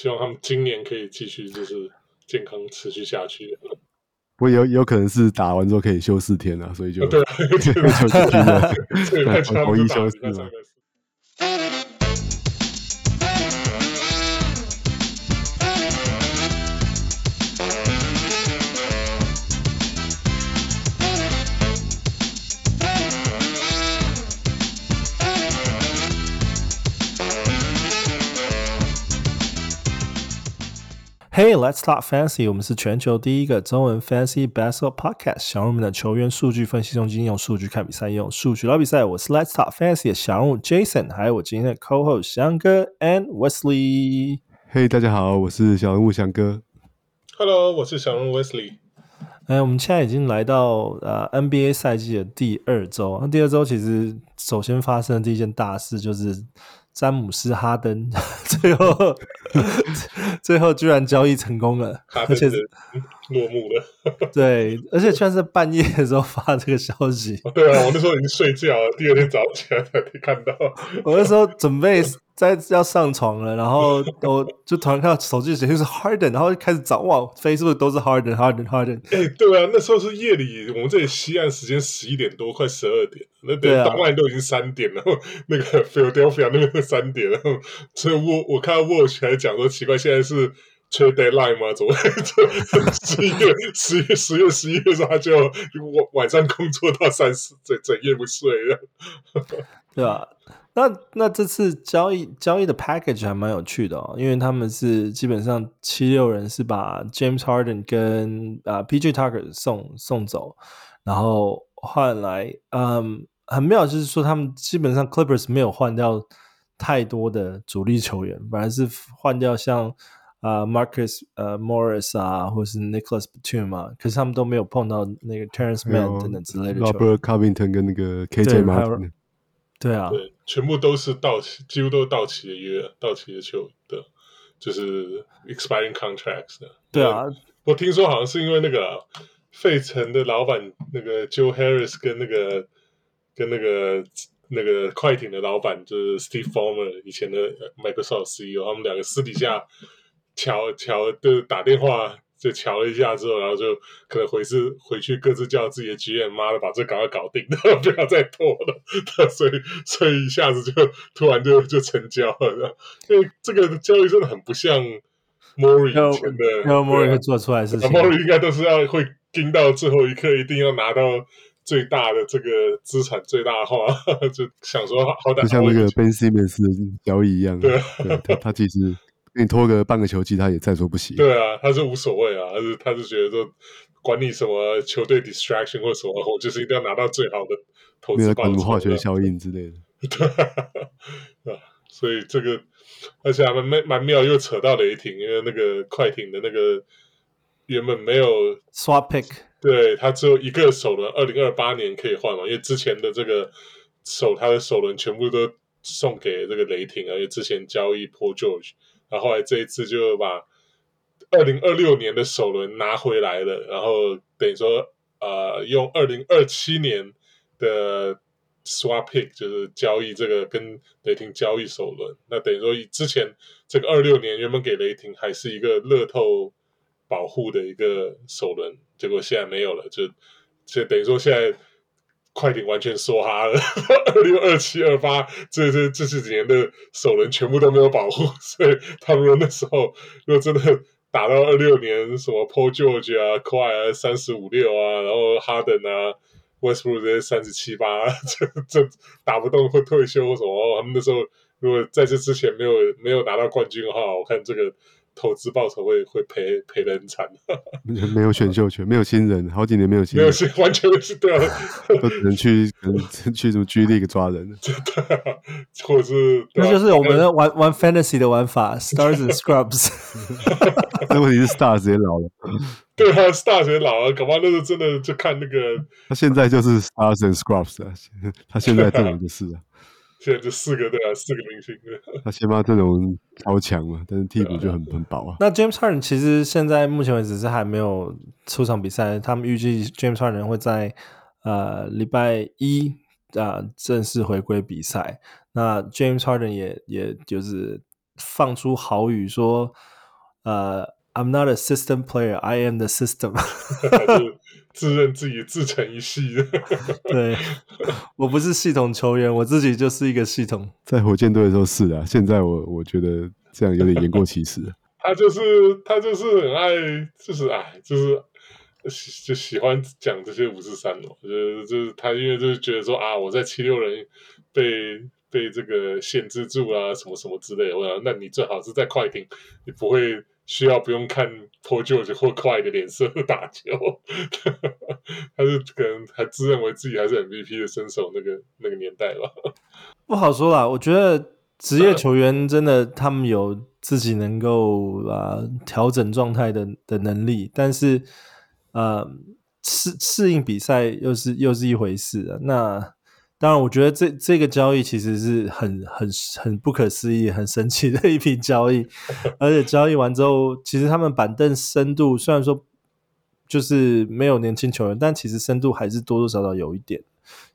希望他们今年可以继续就是健康持续下去。不过有有可能是打完之后可以休四天啊，所以就对啊，就休四天了，所以太长了，休四了。Hey, let's talk fantasy。我们是全球第一个中文 fantasy basketball podcast。小人物们的球员数据分析中心，用数据看比赛，用数据聊比赛。我是 Let's talk fantasy 的小人物 Jason，还有我今天的 co-host 翔哥 and Wesley。Hey，大家好，我是小人物翔哥。Hello，我是小人物 Wesley。哎，我们现在已经来到呃 NBA 赛季的第二周。那第二周其实首先发生的第一件大事就是。詹姆斯哈登 最后最后居然交易成功了，而且落幕了。对，而且居然是半夜的时候发这个消息。对啊，我那时候已经睡觉了，第二天早上起来才可以看到。我那时候准备。在要上床了，然后我就突然看到手机显示是 Harden，然后就开始找哇，Facebook 都是 Harden，Harden，Harden。哎、欸，对啊，那时候是夜里，我们这里西岸时间十一点多，快十二点，那等于东岸都已经三点了。那个 Philadelphia 那边三点，然后所以我我看到 Watch 还讲说奇怪，现在是 Trade Deadline 吗？怎么十一月、十月、十月、十一月的时候他就晚晚上工作到三四整整夜不睡了，对吧？那那这次交易交易的 package 还蛮有趣的哦，因为他们是基本上七六人是把 James Harden 跟啊、呃、PJ Tucker 送送走，然后换来嗯很妙就是说他们基本上 Clippers 没有换掉太多的主力球员，反而是换掉像啊、呃、Marcus 呃 Morris 啊或是 Nicholas Batum 啊，可是他们都没有碰到那个 Terence Mann 等等之类的球员 Robert Covington 跟那个 KJ Martin 对啊。全部都是到期，几乎都是到期的约，到期的球的，就是 expiring contracts 的。对啊，我听说好像是因为那个费城的老板那个 Joe Harris 跟那个跟那个那个快艇的老板就是 Steve Farmer 以前的 Microsoft CEO，他们两个私底下瞧瞧，就是打电话。就瞧了一下之后，然后就可能回是回去各自叫自己的 GM，妈的把这赶快搞定，不要再拖了。所以所以一下子就突然就就成交了，因为这个交易真的很不像 Morey 以前的，因为 Morey 会做出来的事情。Morey 应该都是要会盯到最后一刻，一定要拿到最大的这个资产最大化，就想说好歹。就像那个 Ben Simmons 的交易一样，对，对他他其实。你拖个半个球季，他也在所不惜。对啊，他是无所谓啊，他是他是觉得说，管你什么球队 distraction 或什么，我就是一定要拿到最好的投资报酬。没有管化学效应之类的。对 啊，所以这个而且还蛮蛮妙，又扯到雷霆，因为那个快艇的那个原本没有 swap pick，对他只有一个首轮，二零二八年可以换嘛，因为之前的这个首他的首轮全部都送给这个雷霆啊，因为之前交易 Paul George。然后后来这一次就把二零二六年的首轮拿回来了，然后等于说呃用二零二七年的 swap pick 就是交易这个跟雷霆交易首轮，那等于说之前这个二六年原本给雷霆还是一个乐透保护的一个首轮，结果现在没有了，就就等于说现在。快艇完全梭哈了，二六二七二八这这这这几年的首轮全部都没有保护，所以他们那时候如果真的打到二六年，什么 Paul George 啊、k a i 啊三十五六啊，然后 Harden 啊、Westbrook 这些三十七八，这这打不动会退休什么，他们那时候如果在这之前没有没有拿到冠军的话，我看这个。投资报酬会会赔赔的很惨，没有选秀权，没有新人，好几年没有新人，没有新，完全是对啊，都只能去可能去什么 G League 抓人，或者是那就是我们玩玩 Fantasy 的玩法，Stars and Scrubs。那问题是 Stars 也老了，对啊，Stars 也老了，搞不好那个真的就看那个，他现在就是 Stars and Scrubs 啊，他现在这种就是啊。现在就四个对啊，四个明星。那先发阵容超强嘛，但是替补就很很薄啊。那 James Harden 其实现在目前为止是还没有出场比赛，他们预计 James Harden 会在呃礼拜一啊、呃、正式回归比赛。那 James Harden 也也就是放出豪语说：“呃，I'm not a system player, I am the system。”自认自己自成一系的。对，我不是系统球员，我自己就是一个系统。在火箭队的时候是啊，现在我我觉得这样有点言过其实。他就是他就是很爱，就是哎，就是喜就喜欢讲这些五四三哦。就是就是他因为就是觉得说啊，我在七六人被被这个限制住啊，什么什么之类的。我想，那你最好是在快艇，你不会需要不用看 Paul George 或快的脸色打球。他是可能还自认为自己还是 MVP 的身手，那个那个年代吧。不好说啦，我觉得职业球员真的他们有。自己能够啊调整状态的的能力，但是呃适适应比赛又是又是一回事啊。那当然，我觉得这这个交易其实是很很很不可思议、很神奇的一笔交易。而且交易完之后，其实他们板凳深度虽然说就是没有年轻球员，但其实深度还是多多少少有一点。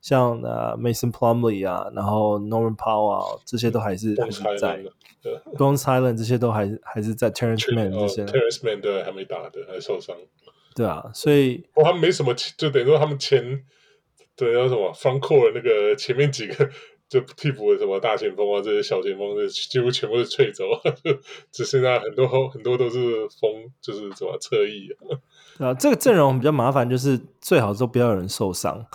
像呃 Mason Plumley 啊，然后 Norman Powell 这些都还是还是在。对，Bones Hyland 这些都还还是在 Terrance Mann 这些 Terrance Mann 对还没打的，还受伤。对啊，所以哦，他们没什么，就等于说他们前对要什么 front court 那个前面几个就替补的什么大前锋啊，这些小前锋，几乎全部是脆走，只剩下很多很多都是锋，就是什么侧翼啊。对啊，这个阵容比较麻烦，就是最好都不要有人受伤，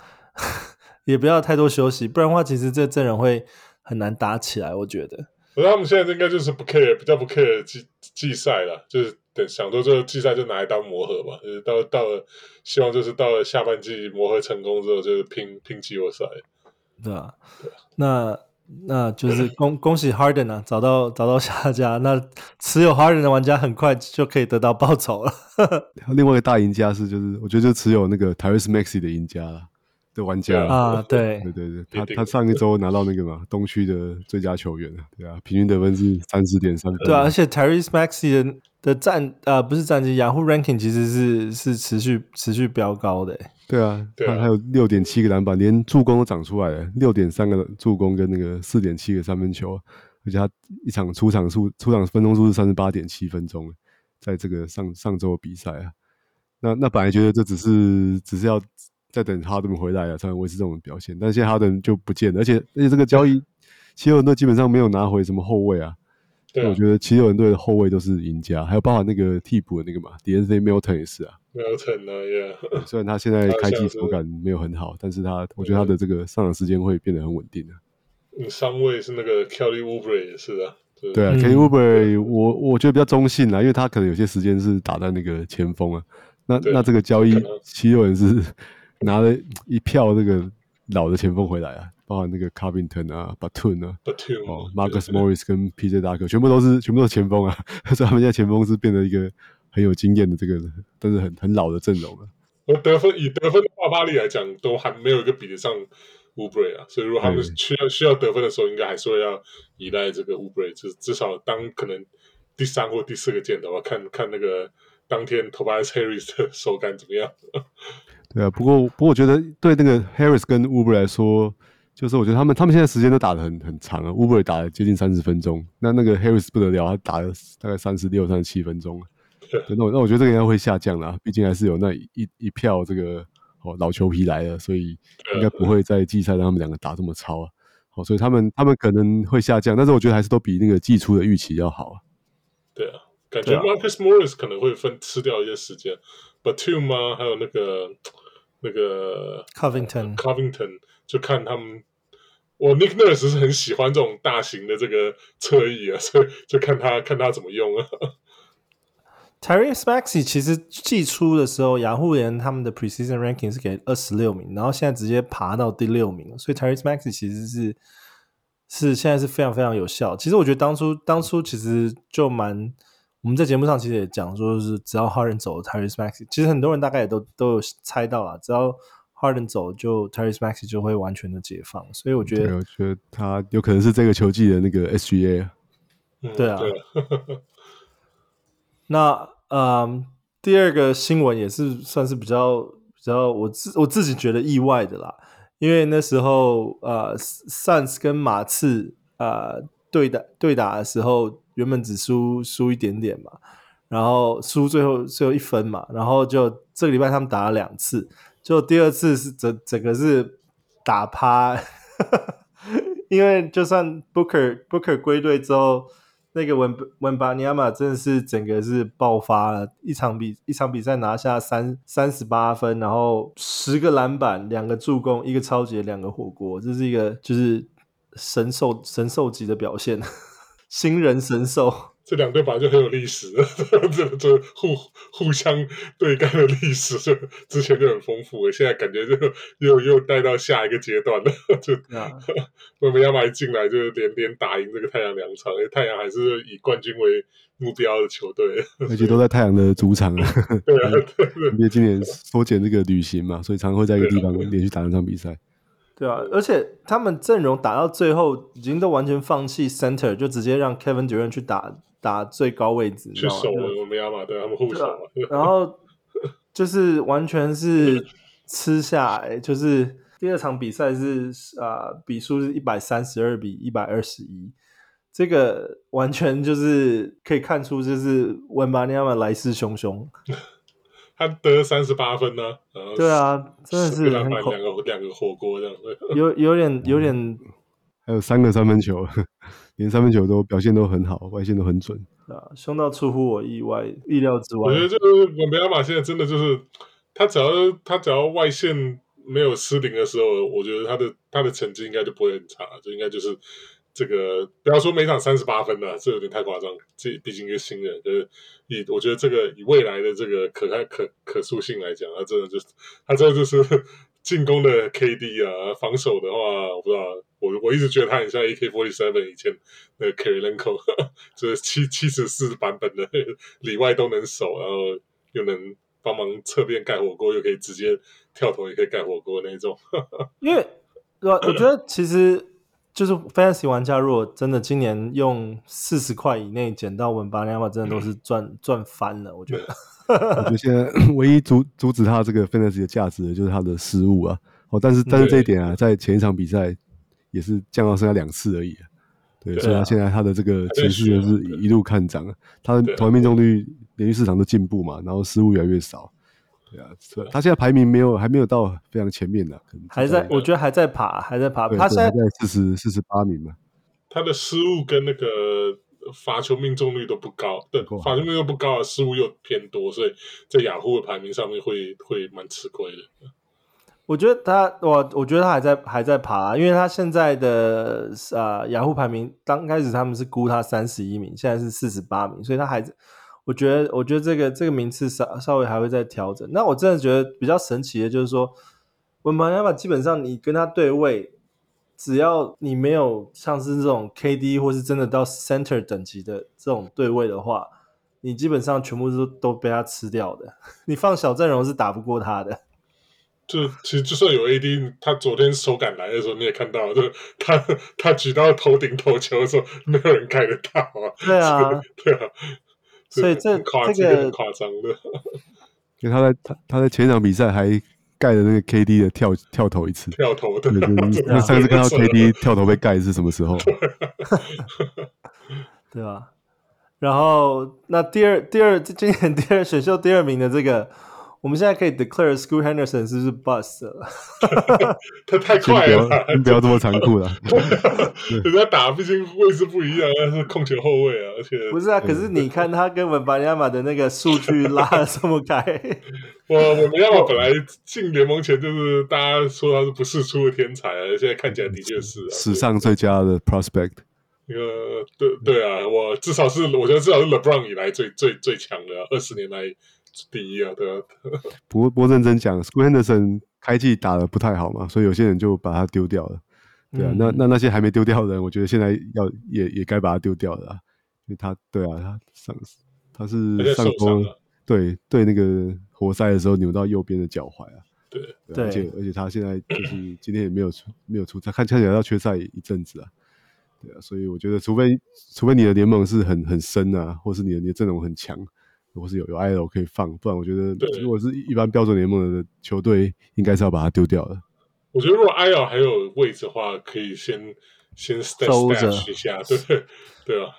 也不要太多休息，不然的话，其实这阵容会很难打起来，我觉得。可是他们现在应该就是不 care，比较不 care 季季赛了，就是等想说这个季赛就拿来当磨合吧，就是到到了希望就是到了下半季磨合成功之后，就是拼拼季后赛，对啊，对啊，那那就是恭 恭喜 Harden 啊，找到找到下家，那持有 Harden 的玩家很快就可以得到报酬了。另外一个大赢家是就是我觉得就持有那个 Tyrese Maxey 的赢家了。的玩家啊，对。对对对，他他上一周拿到那个嘛东区的最佳球员，对啊，平均得分是三十点三分，对啊，而且 Tyrese Maxey 的的战啊不是战绩，Yahoo Ranking 其实是是持续持续飙高的，对啊，他还有六点七个篮板，连助攻都长出来了，六点三个助攻跟那个四点七个三分球，而且他一场出场数出场分钟数是三十八点七分钟，在这个上上周的比赛啊，那那本来觉得这只是只是要。在等哈登回来啊，才能维持这种表现。但现在哈登就不见了，而且而且这个交易，七六人队基本上没有拿回什么后卫啊。对啊，我觉得七六人队的后卫都是赢家，还有包含那个替补的那个嘛，De'Anthony Melton 也是啊。Melton 啊，Yeah。虽然他现在开季手感没有很好，但是他我觉得他的这个上场时间会变得很稳定的。嗯，上位是那个 Kelly Oubre 也是啊。对，对啊，Kelly Oubre 我我觉得比较中性啊，因为他可能有些时间是打在那个前锋啊。那那这个交易七六人是。拿了一票这个老的前锋回来啊，包含那个 Covington 啊、Batum 啊、Batum 哦、Marcus Morris 跟 PJ Tucker 全部都是全部都是前锋啊，所以他们现在前锋是变得一个很有经验的这个，但是很很老的阵容了。而得分以得分的爆发力来讲，都还没有一个比得上 Oubre 啊，所以如果他们需要需要得分的时候，应该还是会要依赖这个 Oubre，至至少当可能第三或第四个箭头啊，看看那个当天 Tobias Harris 的手感怎么样。对啊，不过不过我觉得对那个 Harris 跟 Oubre 来说，就是我觉得他们他们现在时间都打得很很长啊，Oubre 打了接近三十分钟，那那个 Harris 不得了，他打了大概三十六、三十七分钟了。那我那我觉得这个应该会下降了，毕竟还是有那一一票这个哦老球皮来了，所以应该不会在季赛让他们两个打这么超啊。好，所以他们他们可能会下降，但是我觉得还是都比那个季初的预期要好啊。对啊，感觉 Marcus Morris 可能会分吃掉一些时间。Batum 吗？还有那个那个 Covington，Covington Covington 就看他们。我 Nick Nurse 是很喜欢这种大型的这个侧翼啊，所以就看他看他怎么用啊。Tyrese Maxey 其实季初的时候，雅虎联他们的 Precision Ranking 是给二十六名，然后现在直接爬到第六名，所以 Tyrese Maxey 其实是是现在是非常非常有效。其实我觉得当初当初其实就蛮。我们在节目上其实也讲说，是只要 Harden 走，Tyrese Maxey，其实很多人大概也都都有猜到了，只要 Harden 走，就 Tyrese Maxey 就会完全的解放。所以我觉得，我觉得他有可能是这个球季的那个 SGA。对啊。那嗯，第二个新闻也是算是比较比较我自我自己觉得意外的啦，因为那时候呃，Suns 跟马刺呃。对打对打的时候，原本只输输一点点嘛，然后输最后最后一分嘛，然后就这个礼拜他们打了两次，就第二次是整整个是打趴，因为就算 Booker Booker 归队之后。那个文文巴尼亚马真的是整个是爆发了，一场比一场比赛拿下三三十八分，然后十个篮板，两个助攻，一个超级，两个火锅，这是一个就是神兽神兽级的表现，新人神兽。这两队本来就很有历史，这这互互相对干的历史就之前就很丰富，现在感觉就 又又带到下一个阶段了。就我们要买进来就连连打赢这个太阳两场，因为太阳还是以冠军为目标的球队，而且都在太阳的主场啊。对啊，因为今年缩减这个旅行嘛，所以常会在一个地方连续打两场比赛。对啊，而且他们阵容打到最后已经都完全放弃 center，就直接让 Kevin Durant 去打。打最高位置，去守我们亚马，对他们护守嘛。然后就是完全是吃下来，就是第二场比赛是啊、呃，比数是一百三十二比一百二十一，这个完全就是可以看出，就是文巴尼亚马来势汹汹。他得三十八分呢、啊，对啊，真的是两个两个火锅这样，有有点有点、嗯，还有三个三分球。连三分球都表现都很好，外线都很准啊，凶到出乎我意外意料之外。我觉得就是我们亚马现在真的就是，他只要他只要外线没有失灵的时候，我觉得他的他的成绩应该就不会很差，就应该就是这个不要说每场三十八分了，这有点太夸张。这毕竟一个新人，就是以我觉得这个以未来的这个可开可可塑性来讲，他真的就是他真的就是 进攻的 KD 啊，防守的话我不知道。我我一直觉得他很像 AK47 以前那个 Kirilenko，就是七七十四版本的里外都能守，然后又能帮忙侧边盖火锅，又可以直接跳投，也可以盖火锅那种。因为我？我觉得其实就是 Fantasy 玩家，如果真的今年用四十块以内捡到文巴尼亚马，真的都是赚赚翻了。我觉得，我觉得现在唯一阻阻止他这个 Fantasy 的价值的就是他的失误啊。哦，但是但是这一点啊，在前一场比赛。也是降到剩下两次而已，对，对啊，所以他现在他的这个情绪就是一路看涨，他的投篮命中率连续四场都进步嘛，然后失误越来越少，对啊，所以他现在排名没有还没有到非常前面的，可能还在，我觉得还在爬，还在爬，他现在在四十四十八名嘛，他的失误跟那个罚球命中率都不高，对，罚球命中率不高，失误又偏多，所以在雅虎的排名上面会会蛮吃亏的。我觉得他，我我觉得他还在还在爬，因为他现在的啊雅虎排名，刚开始他们是估他三十一名，现在是四十八名，所以他还，我觉得我觉得这个这个名次稍稍微还会再调整。那我真的觉得比较神奇的就是说，文班亚马基本上你跟他对位，只要你没有像是这种 KD 或是真的到 Center 等级的这种对位的话，你基本上全部都都被他吃掉的，你放小阵容是打不过他的。就其实就算有 AD，他昨天手感来的时候你也看到，就是他他举到头顶投球的时候，没有人盖得到啊。对啊，对啊，所以这夸这个很夸张的。因为他在他他在前一场比赛还盖了那个 KD 的跳跳投一次，跳投的。那 上次看到 KD 跳投被盖是什么时候？对 吧？然后那第二第二今年第二选秀第二名的这个。我们现在可以 declare School Henderson 是不是 bust 了？他 太快了，你不要这么残酷了。人家打毕竟位置不一样，但是控球后卫啊，而且不是啊。可是你看他跟文巴尼亚马的那个数据拉的这么开，我我们亚马本来进联盟前就是大家说他是不世出的天才啊，现在看起来的确是、啊、史上最佳的 prospect。那个对对啊，我至少是我觉得至少是 LeBron 以来最最最强的二十年来。第一啊，对啊。不过，不过认真讲 s q u a Henderson 开季打得不太好嘛，所以有些人就把他丢掉了。对啊，嗯、那那那些还没丢掉的人，我觉得现在要也也该把他丢掉了，因为他对啊，他上他是上风，对对，那个活塞的时候扭到右边的脚踝啊。对，对，而且而且他现在就是 今天也没有出没有出，他看起来要缺赛一阵子啊。对啊，所以我觉得，除非除非你的联盟是很很深啊，或是你的你的阵容很强。如果是有有 IL 可以放，不然我觉得如果是一般标准联盟的球队，应该是要把它丢掉的。我觉得如果 IL 还有位置的话，可以先先 stash 一下，对对啊。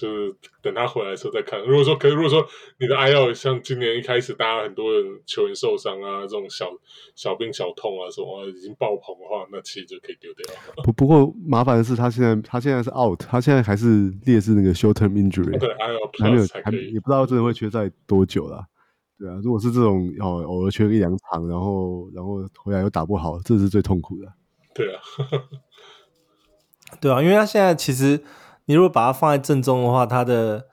就是等他回来的时候再看。如果说，可是如果说你的 IL 像今年一开始，大家很多人球员受伤啊，这种小小病小痛啊什么已经爆棚的话，那其实就可以丢掉。不不过麻烦的是，他现在他现在是 out，他现在还是列是那个 short term injury，对 IL 还没有还也不知道真的会缺赛多久啦。对啊，如果是这种哦偶尔缺一两场，然后然后回来又打不好，这是最痛苦的。对啊，对啊，因为他现在其实。你如果把它放在正中的话，它的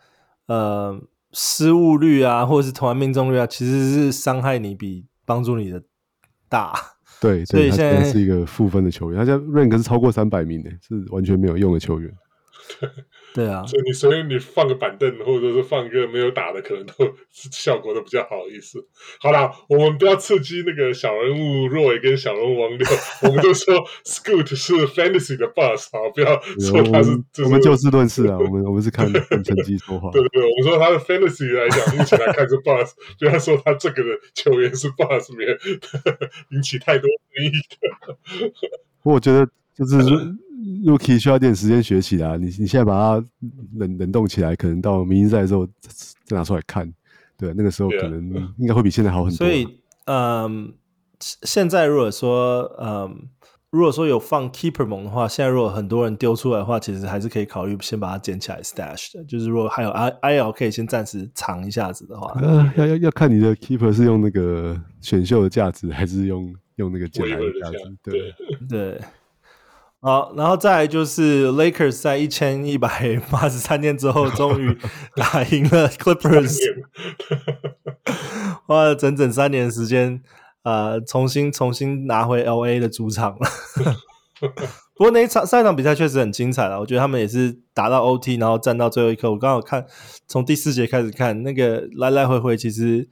呃失误率啊，或者是投篮命中率啊，其实是伤害你比帮助你的大。对，所以现在是一个负分的球员，他现在 rank 是超过三百名的，是完全没有用的球员。对啊，所以你所以你放个板凳，或者是放一个没有打的，可能都效果都比较好意思。好啦，我们不要刺激那个小人物 Roy 跟小人物王六，我们就说 Scoot 是 Fantasy 的 Boss 啊，不要说他是。我们，我们就事论事啊，我们我们是看成绩说话。对对对，我们说他的 Fantasy 来讲，目前来看是 Boss，不要说他这个的球员是 Boss，免引起太多争议的。我觉得就是。Rookie 需要点时间学习啦，你你现在把它冷冷冻起来，可能到明星赛的时候再拿出来看，对，那个时候可能应该会比现在好很多。所以，嗯，现在如果说，嗯，如果说有放 Keeper 猛的话，现在如果很多人丢出来的话，其实还是可以考虑先把它捡起来 Stash 的。就是如果还有 I IL 可以先暂时藏一下子的话，呃，要要要看你的 Keeper 是用那个选秀的价值，还是用用那个捡来的价值，对对。好，然后再来就是 Lakers 在一千一百 八十三天之后，终于打赢了 Clippers，花了整整三年时间，呃，重新重新拿回 LA 的主场了。不过那一场上一场比赛确实很精彩了，我觉得他们也是打到 OT，然后战到最后一刻。我刚好看从第四节开始看，那个来来回回其实。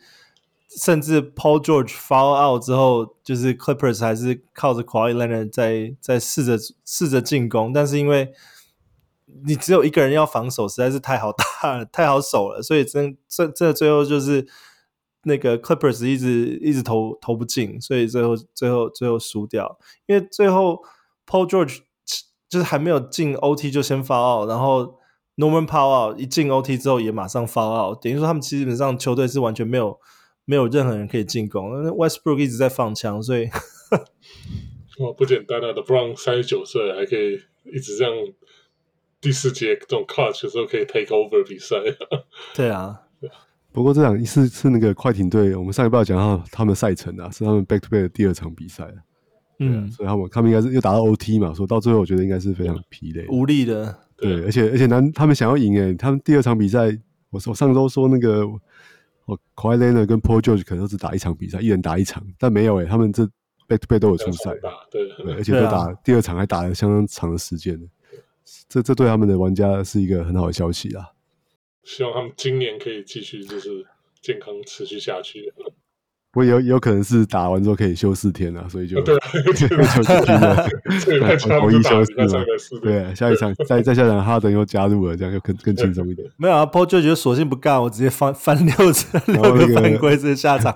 甚至 Paul George foul out 之后，就是 Clippers 还是靠着 Kawhi Leonard 在在试着试着进攻，但是因为你只有一个人要防守，实在是太好打了，太好守了，所以真这这最后就是那个 Clippers 一直一直投投不进，所以最后最后最后输掉。因为最后 Paul George 就是还没有进 OT 就先 foul out，然后 Norman Powell 一进 OT 之后也马上 foul out，等于说他们基本上球队是完全没有。没有任何人可以进攻，Westbrook 一直在放枪，所以哇，不简单啊！LeBron 三十九岁还可以一直这样，第四节这种 clutch 的时候可以 take over 比赛。对啊，不过这场是是那个快艇队，我们上一半讲到他们赛程啊，是他们 back to back 的第二场比赛。嗯，所以他们他们应该是又打到 OT 嘛，说到最后我觉得应该是非常疲累、无力的。对，而且而且难，他们想要赢诶，他们第二场比赛，我说我上周说那个。哦 Leonard 跟 Paul George 可能都只打一场比赛，一人打一场，但没有诶、欸，他们这 back to back 都有出赛，对，对，而且都打第二场还打了相当长的时间，这这对他们的玩家是一个很好的消息啊！希望他们今年可以继续就是健康持续下去。不过有有可能是打完之后可以休四天了，所以就对，休四天了，统一休四嘛。对，下一场再再下场，哈登又加入了，这样就更更轻松一点。没有啊，Paul 就觉得索性不干，我直接翻翻六次六个犯规，直接下场。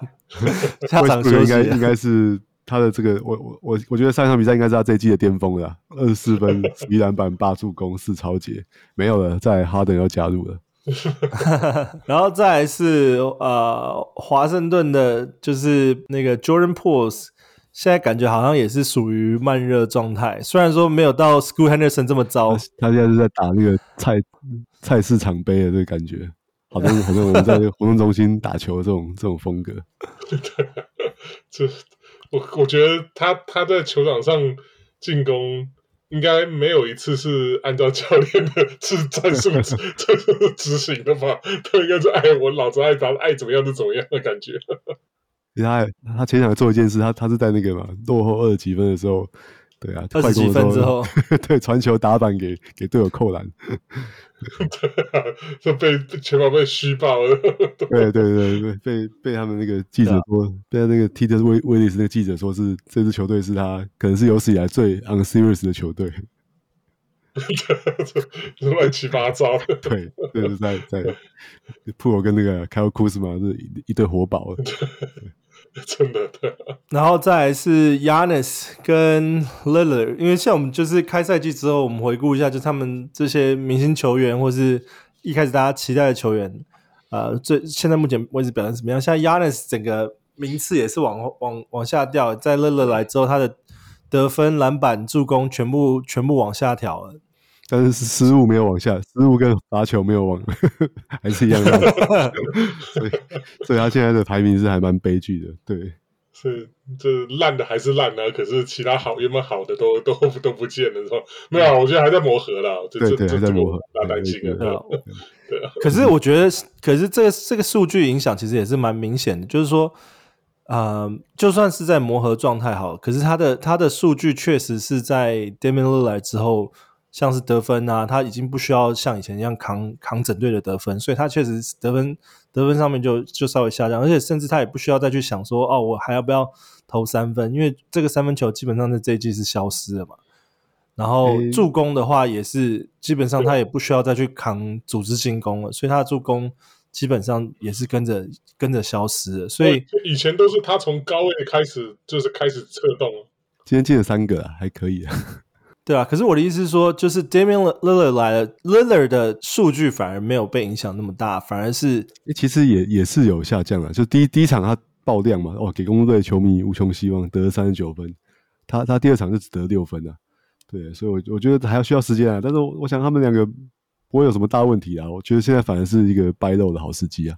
下场休息应该应该是他的这个，我我我我觉得上一场比赛应该是他这一季的巅峰了，二十四分、十一篮板、八助攻、四超截，没有了，在哈登要加入了。然后再来是呃，华盛顿的，就是那个 Jordan Poole，现在感觉好像也是属于慢热状态。虽然说没有到 School Henderson 这么糟，他现在是在打那个菜菜市场杯的这个感觉，好像好像我们在活动中心打球的这种 这种风格。这我我觉得他他在球场上进攻。应该没有一次是按照教练的是战术执 执行的吧？他应该是爱我老子爱咋爱怎么样就怎么样的感觉。他他前场做一件事，他他是在那个嘛落后二十几分的时候，对啊，二十几分之后，对传球打板给给队友扣篮。对啊，就被全部被虚报了。对对对对，被被他们那个记者说，啊、被那个 T.J. 威威利斯那个记者说是这支球队是他可能是有史以来最 unserious 的球队。乱七八糟的。对，就是在在 Poole 跟那个 Kyle Kuzma 是一一对活宝。真的对。然后再来是 Yanis 跟 Lily 因为像我们就是开赛季之后，我们回顾一下，就他们这些明星球员，或是一开始大家期待的球员，呃，最现在目前为止表现怎么样？像 Giannis 整个名次也是往往往下掉，在 Lily 来之后，他的得分、篮板、助攻全部全部往下调了。但是失误没有往下，失误跟罚球没有往，还是一样的。所以，所以他现在的排名是还蛮悲剧的。对，是这烂的还是烂呢？可是其他好原本好的都都都不见了，是吧？没有，我觉得还在磨合啦。对对，还在磨合，大担心啊。对啊。可是我觉得，可是这个这个数据影响其实也是蛮明显的，就是说，呃，就算是在磨合状态好，可是他的他的数据确实是在 Damian Lillard 之后。像是得分啊，他已经不需要像以前一样扛扛整队的得分，所以他确实得分得分上面就就稍微下降，而且甚至他也不需要再去想说哦，我还要不要投三分，因为这个三分球基本上在这一季是消失了嘛。然后助攻的话也是基本上他也不需要再去扛组织进攻了，所以他的助攻基本上也是跟着跟着消失了。所以以前都是他从高位开始就是开始策动，今天进了三个，还可以啊。对啊，可是我的意思是说，就是 Damian Lillard 来了，Lillard 的数据反而没有被影响那么大，反而是其实也也是有下降了。就第一第一场他爆量嘛，哦，给公鹿队球迷无穷希望，得了三十九分。他他第二场就只得六分啊。对，所以我我觉得还要需要时间啊。但是我我想他们两个不会有什么大问题啊。我觉得现在反而是一个掰肉的好时机啊。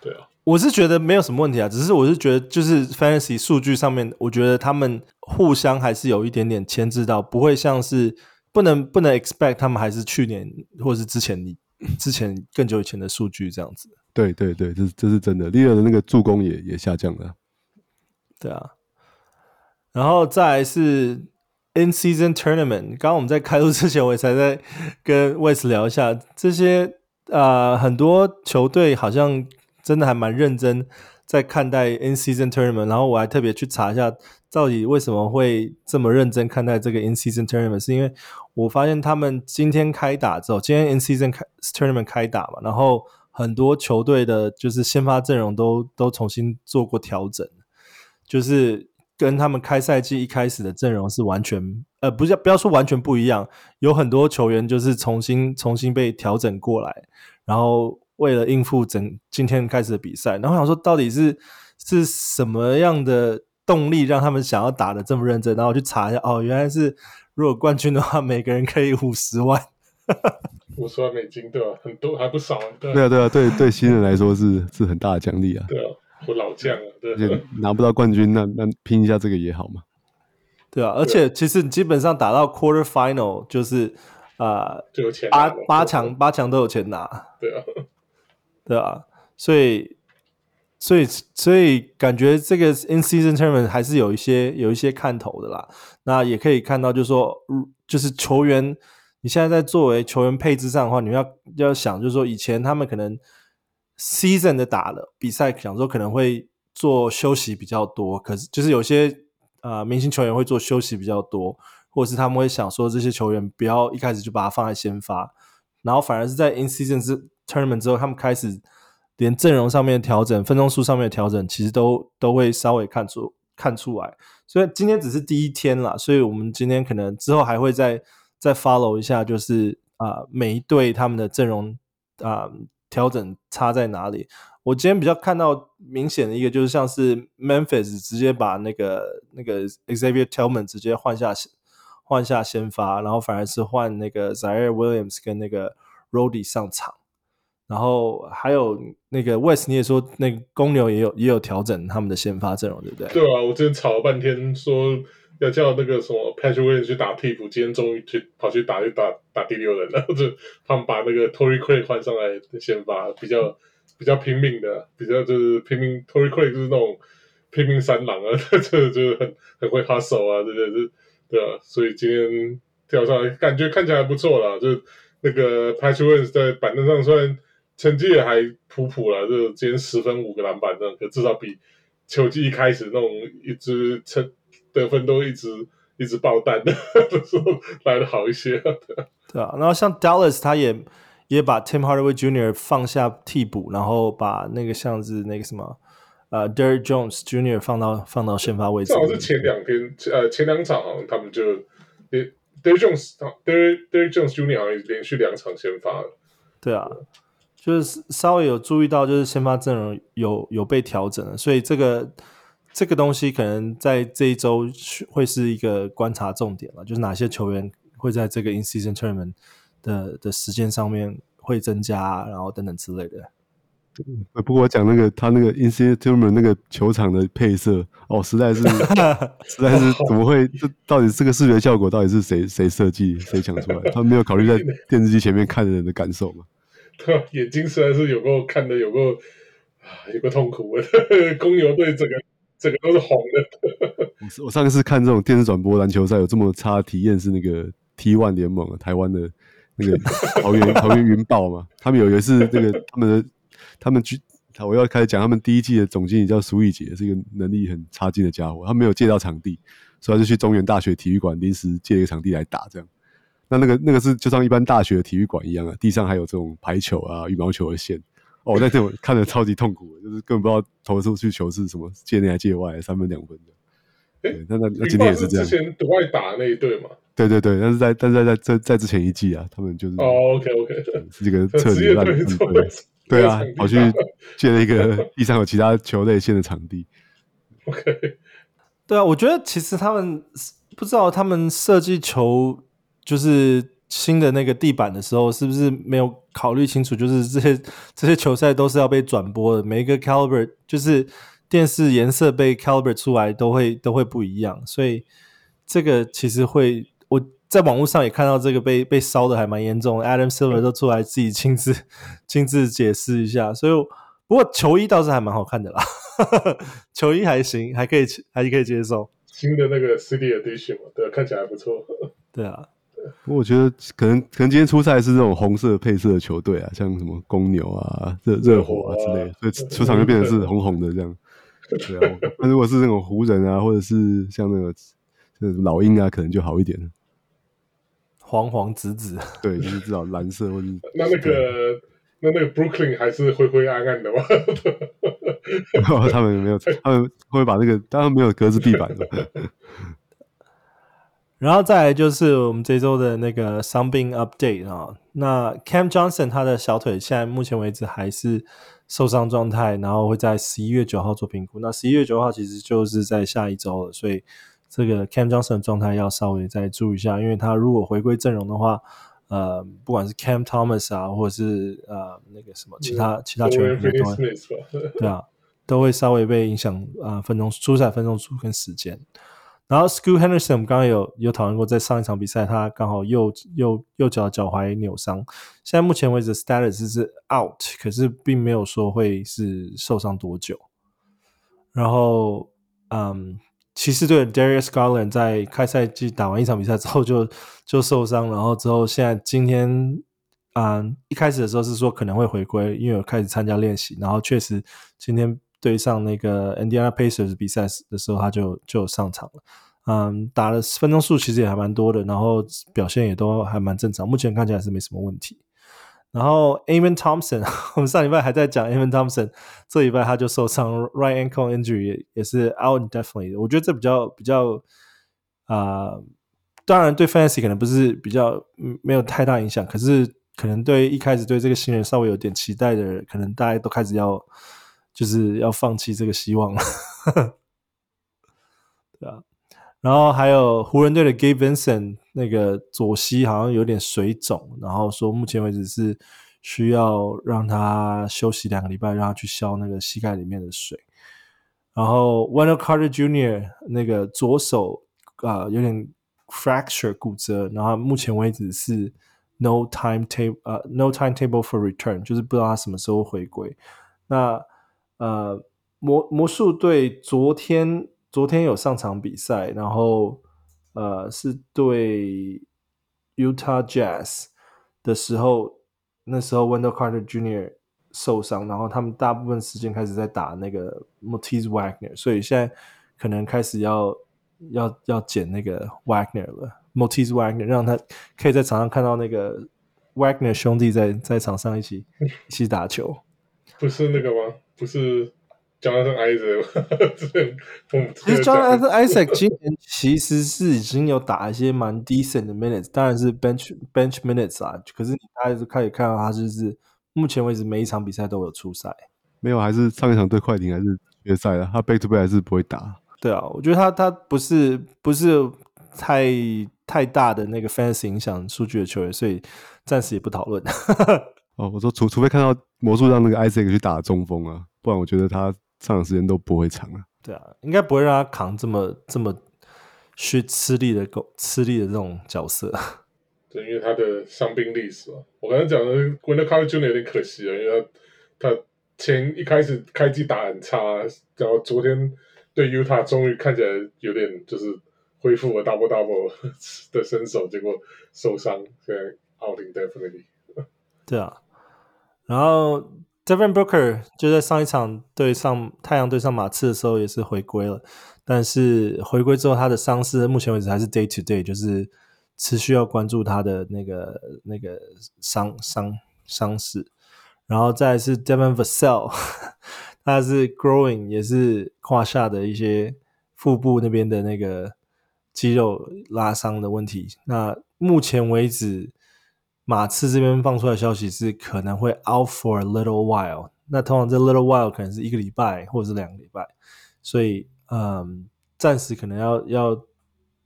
对啊。我是觉得没有什么问题啊，只是我是觉得就是 fantasy 数据上面，我觉得他们互相还是有一点点牵制到，不会像是不能不能 expect 他们还是去年或者是之前你之前更久以前的数据这样子。对对对，这这是真的，Lillard 的那个助攻也也下降了。对啊，然后再来是 in season tournament，刚刚我们在开录之前，我也才在跟 Wes 聊一下这些啊、呃，很多球队好像。真的还蛮认真在看待 in season tournament，然后我还特别去查一下，到底为什么会这么认真看待这个 in season tournament，是因为我发现他们今天开打之后，今天 in season tournament 开打嘛，然后很多球队的就是先发阵容都都重新做过调整，就是跟他们开赛季一开始的阵容是完全，呃，不是不要说完全不一样，有很多球员就是重新重新被调整过来，然后。为了应付整今天开始的比赛，然后我想说到底是是什么样的动力让他们想要打的这么认真？然后我去查一下，哦，原来是如果冠军的话，每个人可以五十万，五十万美金对吧？很多还不少啊。对啊，对啊，对对新人来说是是很大的奖励啊。对啊，我老将啊，对，拿不到冠军，那那拼一下这个也好嘛。对啊，而且其实基本上打到 quarter final 就是啊，呃、就有钱八八强八强都有钱拿。对啊。对啊，所以，所以，所以感觉这个 in season tournament 还是有一些有一些看头的啦。那也可以看到，就是说，就是球员，你现在在作为球员配置上的话，你要要想，就是说，以前他们可能 season 的打了比赛，想说可能会做休息比较多，可是就是有些啊、呃、明星球员会做休息比较多，或者是他们会想说，这些球员不要一开始就把它放在先发，然后反而是在 in season 之 tournament 之后，他们开始连阵容上面的调整、分钟数上面的调整，其实都都会稍微看出看出来。所以今天只是第一天啦，所以我们今天可能之后还会再再 follow 一下，就是啊、每一队他们的阵容啊、调整差在哪里。我今天比较看到明显的一个，就是像是 Memphis 直接把那个那个 Xavier Tillman 直接换下换下先发，然后反而是换那个 Zaire Williams 跟那个 Roddy 上场。然后还有那个 West，你也说那个公牛也有也有调整他们的先发阵容，对不对？对啊，我之前吵了半天说要叫那个什么 Patrick 去打替补，今天终于去跑去打去打打第六人了，就他们把那个 Tory Craig 换上来先发，比较比较拼命的，比较就是拼命 Tory Craig 就是那种拼命三郎啊，这就是很很会 hustle 啊，对对是，对啊，所以今天跳上来感觉看起来不错啦，就那个 Patrick 在板凳上虽然。成绩也还普普了，就今天十分五个篮板这样，可至少比球季一开始那种一直成得分都一直一直爆弹的时候来的好一些。对啊，然后像 Dallas 他也也把 Tim Hardaway Jr. 放下替补，然后把那个像是那个什么呃 Derrick Jones Jr. 放到放到先发位置。这好像是前两天呃前两场好像他们就 Derrick Jones Derrick Derrick Jones Jr. 好像连续两场先发了。对啊，就是稍微有注意到，就是先发阵容有有被调整了，所以这个这个东西可能在这一周会是一个观察重点了，就是哪些球员会在这个 In Season Tournament 的的时间上面会增加，然后等等之类的。不过我讲那个他那个 In Season Tournament 那个球场的配色哦，实在是 实在是怎么会？这到底这个视觉效果到底是谁谁设计谁想出来？他没有考虑在电视机前面看的人的感受吗？眼睛实在是有够看的有够啊有够痛苦的，公牛队整个整个都是红的。我上一次看这种电视转播篮球赛有这么差的体验是那个 T One 联盟台湾的那个 桃园桃园云豹嘛，他们有一次那个他们的。他们去，我要开始讲他们第一季的总经理叫苏玉杰，是一个能力很差劲的家伙。他没有借到场地，所以他就去中原大学体育馆临时借一个场地来打。这样，那那个那个是就像一般大学的体育馆一样啊，地上还有这种排球啊、羽毛球的线。哦，那这我 看着超级痛苦，就是根本不知道投出去球是什么，界内还界外，三分两分的。对，那那那今天也是这样。之前独爱打那一队嘛。对对对，但是在但是在在在在之前一季啊，他们就是哦，OK OK，是这个 彻底烂。对啊，跑去借了一个 地上有其他球类线的场地。OK，对啊，我觉得其实他们不知道他们设计球就是新的那个地板的时候，是不是没有考虑清楚？就是这些 这些球赛都是要被转播的，每一个 caliber 就是电视颜色被 caliber 出来都会都会不一样，所以这个其实会我。在网络上也看到这个被被烧的还蛮严重，Adam Silver 都出来自己亲自 亲自解释一下，所以不过球衣倒是还蛮好看的啦，球衣还行，还可以还可以接受。新的那个 City Edition 嘛，对，看起来还不错。对啊，不过我觉得可能可能今天出赛是这种红色配色的球队啊，像什么公牛啊、热热火啊之类的，所以出场就变成是红红的这样。对啊，那如果是那种湖人啊，或者是像那个老鹰啊，可能就好一点了。黄黄紫紫，对，就是至少蓝色或者 那那个那那个 Brooklyn 还是灰灰暗暗的吗？他们没有，他们会把那个当然没有格子地板的。然后再来就是我们这周的那个伤病 update 啊，那 Cam Johnson 他的小腿现在目前为止还是受伤状态，然后会在十一月九号做评估。那十一月九号其实就是在下一周了，所以。这个 Cam Johnson 的状态要稍微再注意一下，因为他如果回归阵容的话，呃，不管是 Cam Thomas 啊，或者是呃那个什么其他、嗯、其他球员都会，对啊，都会稍微被影响啊、呃，分钟出赛分钟数跟时间。然后，School Henderson 我们刚刚有有讨论过，在上一场比赛他刚好右右右脚脚踝扭伤，现在目前为止 status 是 out，可是并没有说会是受伤多久。然后，嗯。骑士队 Darius Garland 在开赛季打完一场比赛之后就就受伤，然后之后现在今天、嗯、一开始的时候是说可能会回归，因为有开始参加练习，然后确实今天对上那个 Indiana Pacers 比赛的时候他就就上场了，嗯，打的分钟数其实也还蛮多的，然后表现也都还蛮正常，目前看起来是没什么问题。然后 Amon Thompson，我们上礼拜还在讲 Amon Thompson，这礼拜他就受伤，right ankle injury 也也是 out indefinitely。我觉得这比较比较啊、当然对 Fantasy 可能不是比较没有太大影响，可是可能对一开始对这个新人稍微有点期待的人，可能大家都开始要就是要放弃这个希望了，对啊。然后还有湖人队的 Gabe Vincent，那个左膝好像有点水肿，然后说目前为止是需要让他休息两个礼拜，让他去消那个膝盖里面的水。然后 w e n d e l Carter Jr. 那个左手啊、呃、有点 fracture 骨折，然后目前为止是 no timetable 呃 no timetable for return，就是不知道他什么时候回归。那呃魔魔术队昨天。昨天有上场比赛，然后呃是对 Utah Jazz 的时候，那时候 Wendell Carter Jr. 受伤，然后他们大部分时间开始在打那个 Moritz Wagner，所以现在可能开始要要要捡那个 Wagner 了，Moritz Wagner 让他可以在场上看到那个 Wagner 兄弟在在场上一起一起打球，不是那个吗？不是。Jonathan Isaac，其实 Jonathan Isaac 今年其实是已经有打一些蛮 decent 的 minutes，当然是 bench bench minutes 啊。可是你还是可以看到他就是目前为止每一场比赛都有出赛。没有，还是上一场对快艇还是决赛了，他 back to back 还是不会打。对啊，我觉得他他不是不是太太大的那个 fans 影响数据的球员，所以暂时也不讨论。哦，我说除除非看到魔术让那个 Isaac 去打中锋啊，不然我觉得他上场时间都不会长啊。对啊，应该不会让他扛这么这么去吃力的够吃力的这种角色。对，因为他的伤病历史嘛。我刚才讲的 Wendell Carter Jr. 有点可惜啊，因为他他前一开始开机打很差，然后昨天对 Utah 终于看起来有点就是恢复了 double double 的身手，结果受伤，现在 out indefinitely。对啊，然后 Devin Booker 就在上一场对上太阳对上马刺的时候也是回归了，但是回归之后他的伤势目前为止还是 day to day，就是持续要关注他的那个那个伤伤伤势。然后再是 Devin Vassell，他是 growing 也是胯下的一些腹部那边的那个肌肉拉伤的问题。那目前为止。马刺这边放出来的消息是可能会 out for a little while，那通常这 little while 可能是一个礼拜或者是两个礼拜，所以嗯，暂时可能要要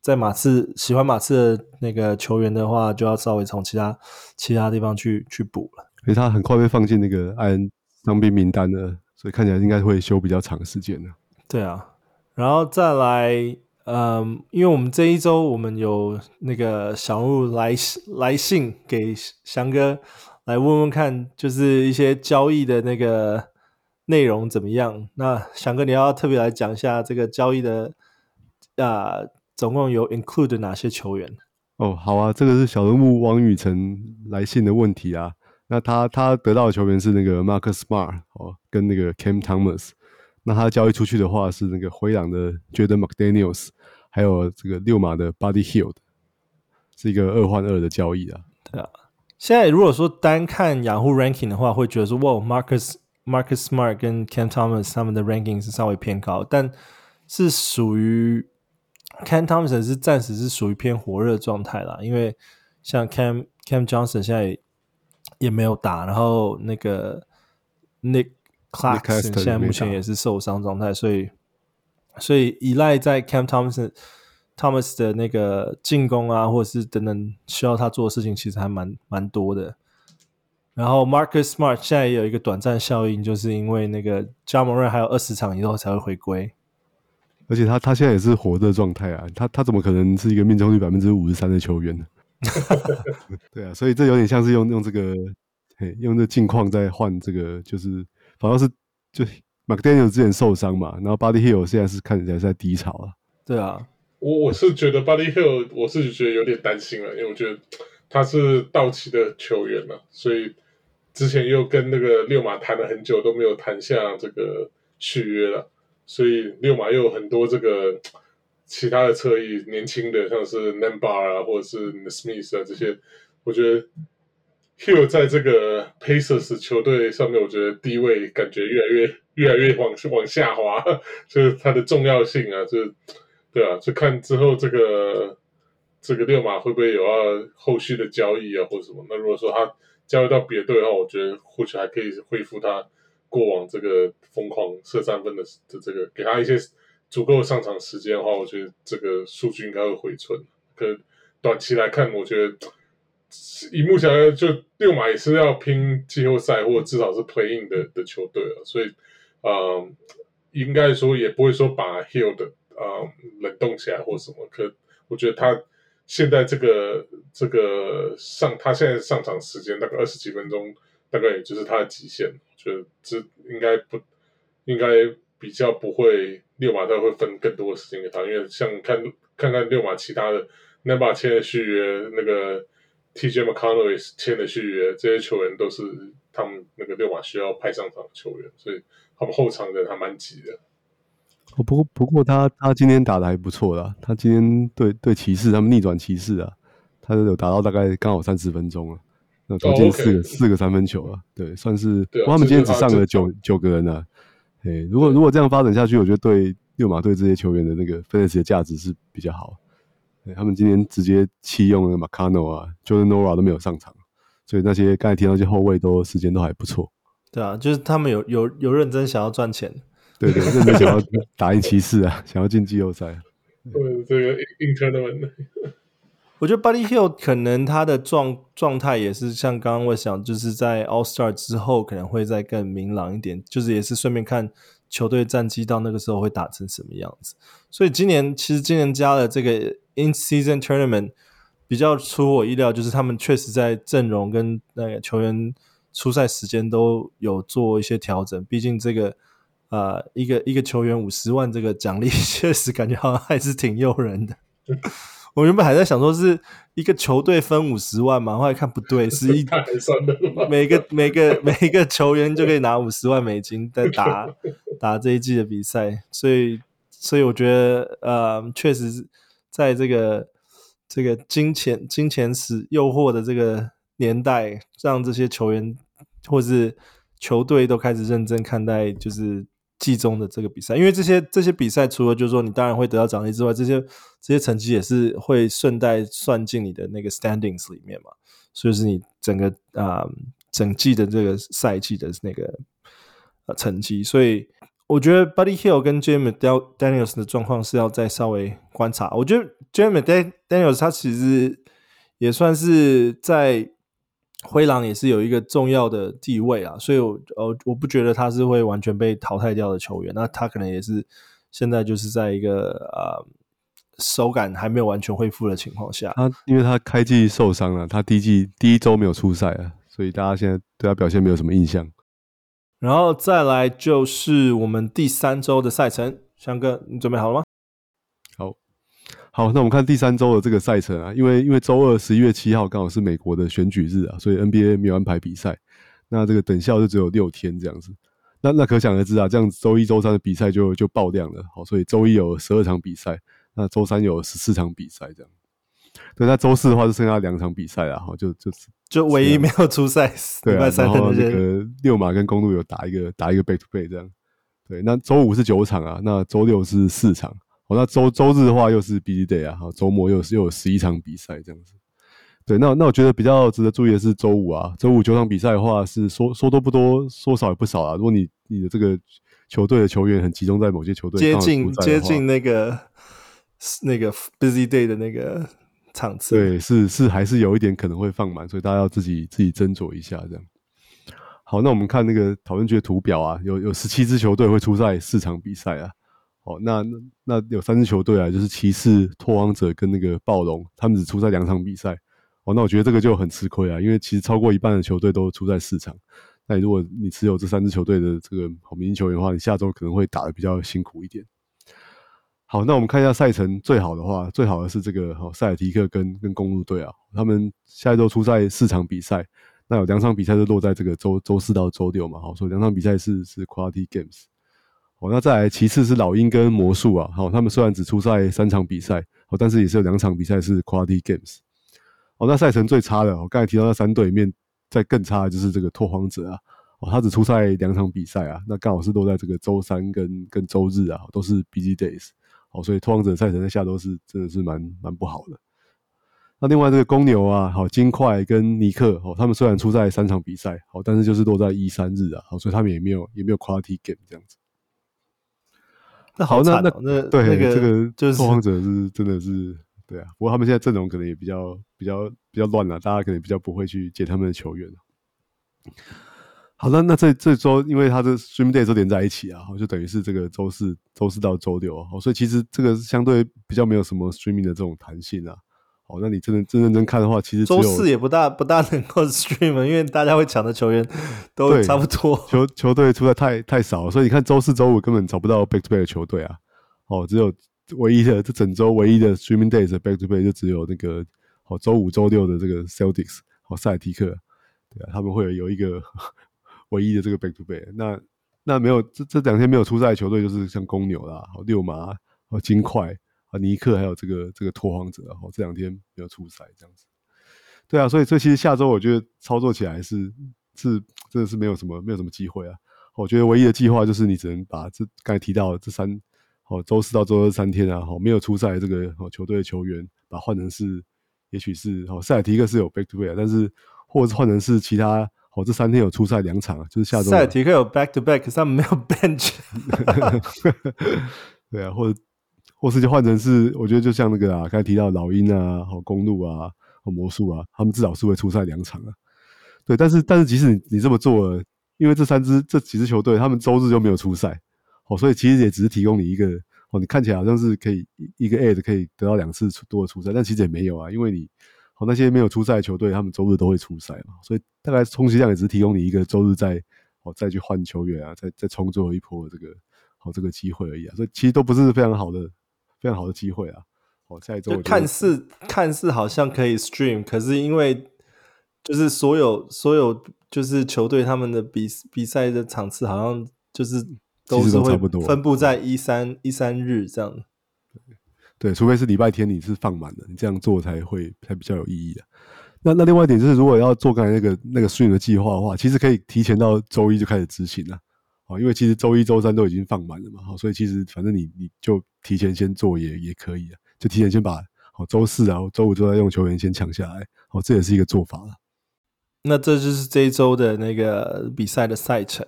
在马刺喜欢马刺的那个球员的话，就要稍微从其他其他地方去去补了。因为他很快被放进那个艾恩伤兵名单了，所以看起来应该会休比较长时间的。对啊，然后再来。嗯，因为我们这一周我们有那个小鹿来来信给翔哥来问问看，就是一些交易的那个内容怎么样？那翔哥你要特别来讲一下这个交易的啊，总共有 include 哪些球员？哦，好啊，这个是小人物王宇辰来信的问题啊。那他他得到的球员是那个 Marcus Smart 哦，跟那个 Cam Thomas。那他交易出去的话是那个灰狼的 Jaden McDaniels，还有这个六马的 Buddy Hield，是一个二换二的交易啊。对啊，现在如果说单看雅虎 ranking 的话，会觉得说哇，Marcus Marcus Smart 跟 Cam Thomas 他们的 ranking 是稍微偏高，但是属于 Cam Thompson 是暂时是属于偏火热状态啦，因为像 Cam Cam Johnson 现在也没有打，然后那个 Nick。Clarkson 现在目前也是受伤状态，所以所以依赖在 Cam Thomas Thomas 的那个进攻啊，或者是等等需要他做的事情，其实还蛮蛮多的。然后 Marcus Smart 现在也有一个短暂效应，就是因为那个 j a m a r 还有二十场以后才会回归，而且他他现在也是活的状态啊，他他怎么可能是一个命中率百分之五十三的球员呢？对啊，所以这有点像是用用这个嘿用这境况在换这个就是。反正是就 McDaniel 之前受伤嘛，然后 Buddy Hield 现在是看起来是在低潮了。对啊，我我是觉得 Buddy Hield 我是觉得有点担心了，因为我觉得他是道奇的球员了，所以之前又跟那个六马谈了很久都没有谈下这个续约了，所以六马又有很多这个其他的侧翼年轻的，像是 Nembhard 啊，或者是 Smith 啊这些，我觉得。Hield 在这个 Pacers 球队上面，我觉得地位感觉越来越越来越往往下滑，就是他的重要性啊，就是对啊，就看之后这个这个六马会不会有要后续的交易啊，或者什么？那如果说他交易到别队的话，我觉得或许还可以恢复他过往这个疯狂射三分的的这个，给他一些足够上场时间的话，我觉得这个数据应该会回春。可短期来看，我觉得。以目前就六马也是要拼季后赛，或者至少是 play in 的的球队了，所以，呃，应该说也不会说把 Hill 的呃冷冻起来或什么。可我觉得他现在这个这个上，他现在上场时间大概二十几分钟，大概也就是他的极限。我觉得这应该不应该比较不会六马队会分更多的时间给他，因为像看看看六马其他的那把签的续约那个。TJ McConnell 签的续约，这些球员都是他们那个六马需要派上场的球员，所以他们后场人还蛮急的。哦，不过不过他他今天打的还不错啦，他今天对对骑士他们逆转骑士啊，他有打到大概刚好三十分钟啊，那投进四个、oh, okay. 四个三分球啊，对，算是。对啊，不过他们今天只上了九九个人啊，诶，如果如果这样发展下去，我觉得对六马队这些球员的那个 fantasy 的价值是比较好。他们今天直接弃用那个 Marcano 啊，Jordan Nwora 都没有上场，所以那些刚才提到那些后卫都时间都还不错。对啊，就是他们有有有认真想要赚钱，对对，认真想要打赢骑士啊，想要进季后赛。对这个 internal 我觉得 Buddy Hield 可能他的状状态也是像刚刚我想，就是在 All Star 之后可能会再更明朗一点，就是也是顺便看球队战绩到那个时候会打成什么样子。所以今年其实今年加了这个 In Season Tournament 比较出乎我意料，就是他们确实在阵容跟那个球员出赛时间都有做一些调整。毕竟这个呃一个一个球员五十万这个奖励，确实感觉好像还是挺诱人的。我原本还在想说是一个球队分五十万嘛，后来看不对，是一每个每个每一个球员就可以拿五十万美金在打 打这一季的比赛，所以所以我觉得呃，确实在这个这个金钱金钱使诱惑的这个年代，让这些球员或是球队都开始认真看待，就是。季中的这个比赛，因为这些这些比赛，除了就是说你当然会得到奖励之外，这些这些成绩也是会顺带算进你的那个 standings 里面嘛，所以是你整个啊、整季的这个赛季的那个成绩，所以我觉得 Buddy Hill 跟 Jaden McDaniels 的状况是要再稍微观察。我觉得 Jaden McDaniels 他其实也算是在。灰狼也是有一个重要的地位啊，所以我呃我不觉得他是会完全被淘汰掉的球员。那他可能也是现在就是在一个呃手感还没有完全恢复的情况下。他因为他开季受伤了，他第一季第一周没有出赛啊，所以大家现在对他表现没有什么印象。然后再来就是我们第三周的赛程，翔哥你准备好了吗？好，好那我们看第三周的这个赛程啊，因为因为周二十一月七号刚好是美国的选举日啊，所以 NBA 没有安排比赛，那这个等效就只有六天这样子。那那可想而知啊，这样周一周三的比赛就就爆量了。好，所以周一有十二场比赛，那周三有十四场比赛这样。对，那周四的话就剩下两场比赛了，好，就就就唯一没有出赛，对啊，然后那个六马跟公路有打一个打一个 back to back 这样。对，那周五是九场啊，那周六是四场。哦，那周周日的话又是 busy day 啊，好，周末又是又有十一场比赛这样子。对，那那我觉得比较值得注意的是周五啊，周五九场比赛的话是说说多不多，说少也不少啊。如果你你的这个球队的球员很集中在某些球队，接近接近那个那个 busy day 的那个场次，对，是是还是有一点可能会放满，所以大家要自己自己斟酌一下这样。好，那我们看那个讨论区的图表啊，有有十七支球队会出赛四场比赛啊。哦，那那有三支球队啊，就是骑士、拓荒者跟那个暴龙，他们只出赛两场比赛。哦，那我觉得这个就很吃亏啊，因为其实超过一半的球队都出在四场。那如果你持有这三支球队的这个好明星球员的话，你下周可能会打得比较辛苦一点。好，那我们看一下赛程最好的话，最好的是这个好塞尔提克跟跟公路队啊，他们下一周出赛四场比赛，那有两场比赛是落在这个周周四到周六嘛，好，所以两场比赛是是 quality games。哦，那再来，其次是老鹰跟魔术啊。好，他们虽然只出赛三场比赛，哦，但是也是有两场比赛是 quality games。哦，那赛程最差的，我刚才提到那三队里面，再更差的就是这个拓荒者啊。哦，他只出赛两场比赛啊，那刚好是落在这个周三跟跟周日啊，都是 busy days。哦，所以拓荒者赛程在下周是真的是蛮蛮不好的。那另外这个公牛啊，好，金块跟尼克，哦，他们虽然出赛三场比赛，好，但是就是落在一三日啊，好，所以他们也没有也没有 quality game 这样子。那好，那那那对那个这个就是拓荒者是真的是对啊，不过他们现在阵容可能也比较比较比较乱了，大家可能比较不会去捡他们的球员。好的，那这这周因为它的 stream day 都连在一起啊，就等于是这个周四周四到周六，所以其实这个相对比较没有什么 streaming 的这种弹性啊。哦，那你真的真认真看的话，其实周四也不大不大能够 stream，因为大家会抢的球员都差不多，球球队出的太太少，所以你看周四周五根本找不到 back to back 的球队啊。哦，只有唯一的这整周唯一的 streaming days 的 back to back 就只有那个哦周五周六的这个 Celtics 哦塞尔提克，对啊，他们会有有一个唯一的这个 back to back。那那没有这这两天没有出赛的球队就是像公牛啦、好六马、好金块。啊，尼克还有这个这个拓荒者，然后这两天没有出赛，这样子。对啊，所以这其实下周我觉得操作起来是是真的是没有什么没有什么机会啊。我觉得唯一的计划就是你只能把这刚才提到的这三，哦，周四到周二三天啊，好，没有出赛这个哦球队的球员，把换成是，也许是哦塞尔提克是有 back to back，但是或者是换成是其他，哦这三天有出赛两场，就是下周赛尔提克有 back to back，可是他们没有 bench，对啊，或者或是就换成是，我觉得就像那个啊，刚才提到老鹰啊，好公路啊，好魔术啊，他们至少是会出赛两场啊，对，但是但是即使你你这么做了。因为这三支这几支球队，他们周日就没有出赛，哦，所以其实也只是提供你一个哦，你看起来好像是可以一个 ad 可以得到两次多的出赛，但其实也没有啊，因为你哦那些没有出赛的球队，他们周日都会出赛嘛，所以大概充其量也只是提供你一个周日再哦再去换球员啊，再再冲最后一波的这个哦这个机会而已啊，所以其实都不是非常好的非常好的机会啊，哦，下一周看似看似好像可以 stream，可是因为就是所有所有。就是球队他们的比比赛的场次好像就是都是会分布在一三一三日这样，对，除非是礼拜天你是放满的，你这样做才会才比较有意义的。那那另外一点就是，如果要做刚才那个那个 stream 的计划的话，其实可以提前到周一就开始执行了啊，因为其实周一周三都已经放满了嘛，好，所以其实反正你你就提前先做也也可以啊，就提前先把好周四啊周五就在用球员先抢下来，好，这也是一个做法了。那这就是这一周的那个比赛的赛程，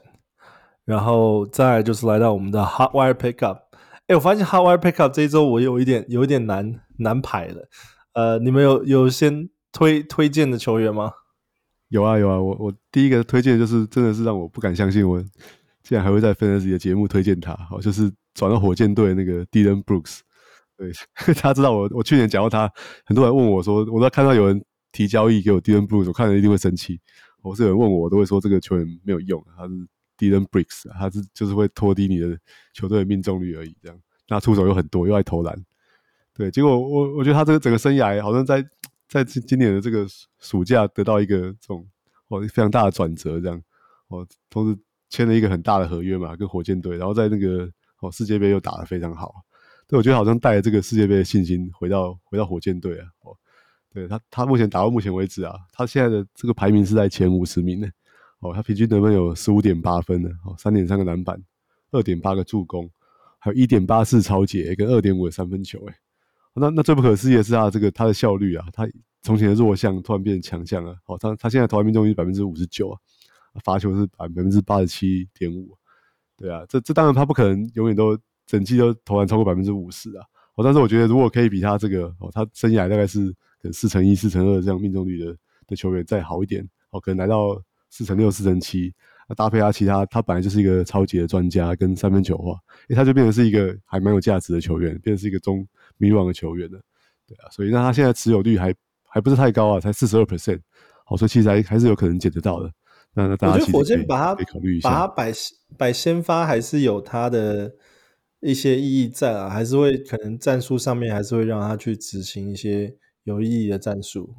然后再来就是来到我们的 Hot Wire Pickup。哎，我发现 How I Pickup 这一周我有一点有一点难难排了。呃，你们有有先推推荐的球员吗？有啊有啊，我我第一个推荐就是真的是让我不敢相信，我竟然还会在 Fantasy 的节目推荐他。好，就是转到火箭队那个 Dillon Brooks。对，他知道我我去年讲到他，很多人问我说，我都看到有人。提交易给我 Dillon Brooks，我看了一定会生气。我是有人问我，我都会说这个球员没有用，他是 Dillon Brooks，他是就是会拖低你的球队的命中率而已。这样，那出手又很多，又爱投篮。对，结果我我觉得他这个整个生涯好像在在今年的这个暑假得到一个这种哦非常大的转折，这样哦，同时签了一个很大的合约嘛，跟火箭队，然后在那个哦世界杯又打得非常好。对，我觉得好像带着这个世界杯的信心回到回到火箭队啊。哦对他，他目前打到目前为止啊，他现在的这个排名是在前五十名呢。哦，他平均得分有十五点八分呢，哦，三点三个篮板，二点八个助攻，还有一点八次抄截跟二点五的三分球。哎，那那最不可思议的是他这个他的效率啊，他从前的弱项突然变强项了。哦，他他现在投篮命中率百分之五十九啊，罚球是百分之八十七点五。对啊，这这当然他不可能永远都整季都投篮超过百分之五十啊。哦，但是我觉得如果可以比他这个哦，他生涯大概是。可能四成一、四成二这样命中率的的球员再好一点，哦，可能来到四乘六、四乘七，那搭配他其他，他本来就是一个超级的专家跟三分球的话，诶，他就变成是一个还蛮有价值的球员，变成是一个中迷惘的球员了，对啊，所以那他现在持有率还还不是太高啊，才四十二 percent，好，所以其实还还是有可能捡得到的。那那大家其实我觉得火箭把他考虑一下，把他摆摆先发还是有他的一些意义在啊，还是会可能战术上面还是会让他去执行一些。有意义的战术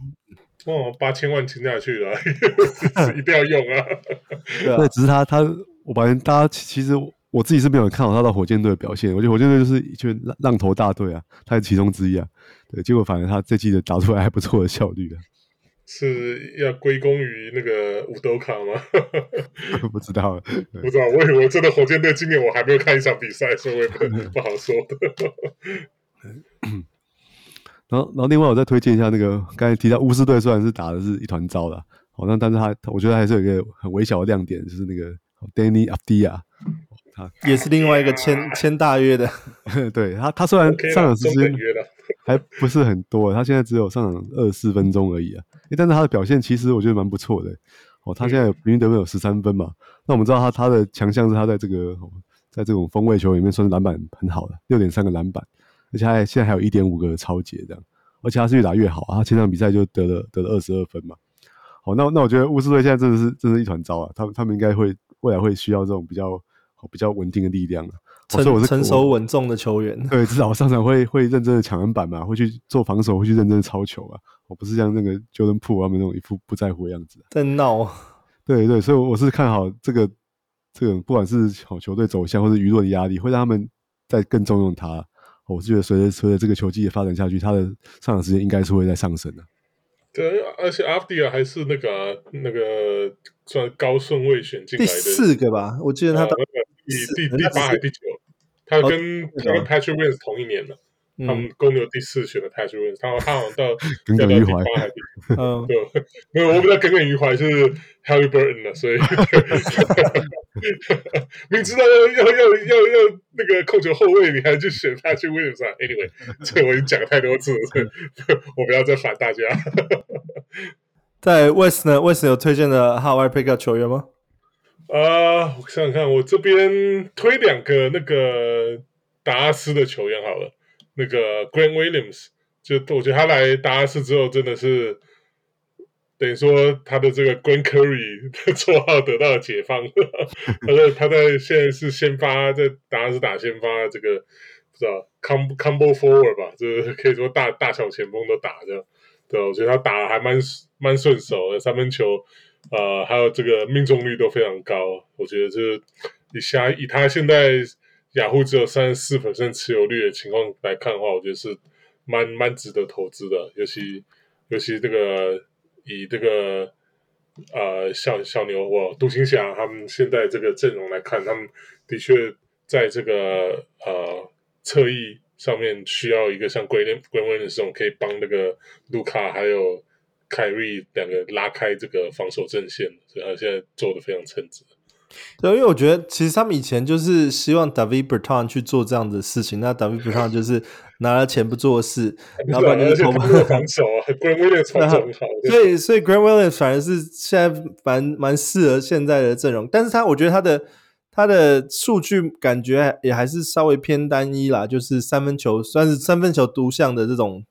哦，八千万签下去了，一定要用啊！对啊，只是他他，我发现大家其实我自己是没有看好他的火箭队的表现。我觉得火箭队就是一群浪头大队啊，他是其中之一啊。对，结果反正他这季的打出来还不错的效率啊。是要归功于那个五斗卡吗？不知道，不知道。我以为真的火箭队今年我还没有看一场比赛，所以我也不不好说的。然后，然后另外我再推荐一下那个 刚才提到巫师队，虽然是打的是一团糟的，好，那但是他我觉得还是有一个很微小的亮点，就是那个 Danny Avdija，他也是另外一个签签大约的，对他他虽然上场时间还不是很多，他现在只有上场二十四分钟而已啊，但是他的表现其实我觉得蛮不错的，哦，他现在平均得分有十三分嘛，那我们知道他他的强项是他在这个在这种锋位球里面算是篮板很好的，六点三个篮板。而且他现在还有一点五个超节这样，而且他是越打越好啊！他前场比赛就得了得了二十二分嘛。好，那那我觉得巫师队现在真的是真的是一团糟啊！他们他们应该会未来会需要这种比较比较稳定的力量啊。成我是成熟稳重的球员，对，至少上场会会认真的抢篮板嘛，会去做防守，会去认真的抄球啊。我不是像那个 Jordan Poole 他们那种一副不在乎的样子，在闹。对对，所以我是看好这个这个，不管是好球队走向或者舆论的压力，会让他们再更重用他。我是觉得随着随着这个球季的发展下去，他的上场时间应该是会在上升的。对，而且 Avdija 还是那个、啊、那个算高顺位选进来的第四个吧，我记得他、哦、那个第第第八还是第九，他跟、哦、他跟 Patrick Williams 同一年的。他们公牛第四选的 Patrick Williams，他他好像 到耿耿于怀，嗯，对，没有，我比较耿耿于怀是 Harry Burton 了，所以 明知道要要要要要那个控球后卫，你还去选 Patrick Williams 啊？Anyway，这我已经讲了太多次了，我不要再烦大家。在 West 呢？West 有推荐的 How I Pickup 球员吗？啊、uh,，我想想看，我这边推两个那个达拉斯的球员好了。那个 Grant Williams，就我觉得他来达拉斯之后，真的是等于说他的这个 Grant Curry 的绰号得到了解放。他在他在现在是先发，在达拉斯打先发，这个不知道 combo Combo Forward 吧，就是可以说大大小前锋都打这样。对，我觉得他打的还蛮蛮顺手的，三分球呃还有这个命中率都非常高。我觉得就是以下以他现在。雅虎只有三十四百分持有率的情况来看的话，我觉得是蛮蛮值得投资的。尤其尤其这个以这个呃小小牛或独行侠他们现在这个阵容来看，他们的确在这个呃侧翼上面需要一个像 g r a n w i n 这种可以帮那个卢卡还有凯瑞两个拉开这个防守阵线，所以他现在做的非常称职。对，因为我觉得其实他们以前就是希望 David Bertans 去做这样的事情，那 David Bertans 就是拿了钱不做事，然后把那个投防守啊，Grant Williams 很好，所以所以 Grant Williams 反而是现在蛮蛮适合现在的阵容，但是他我觉得他的他的数据感觉也还是稍微偏单一啦，就是三分球算是三分球独项的这种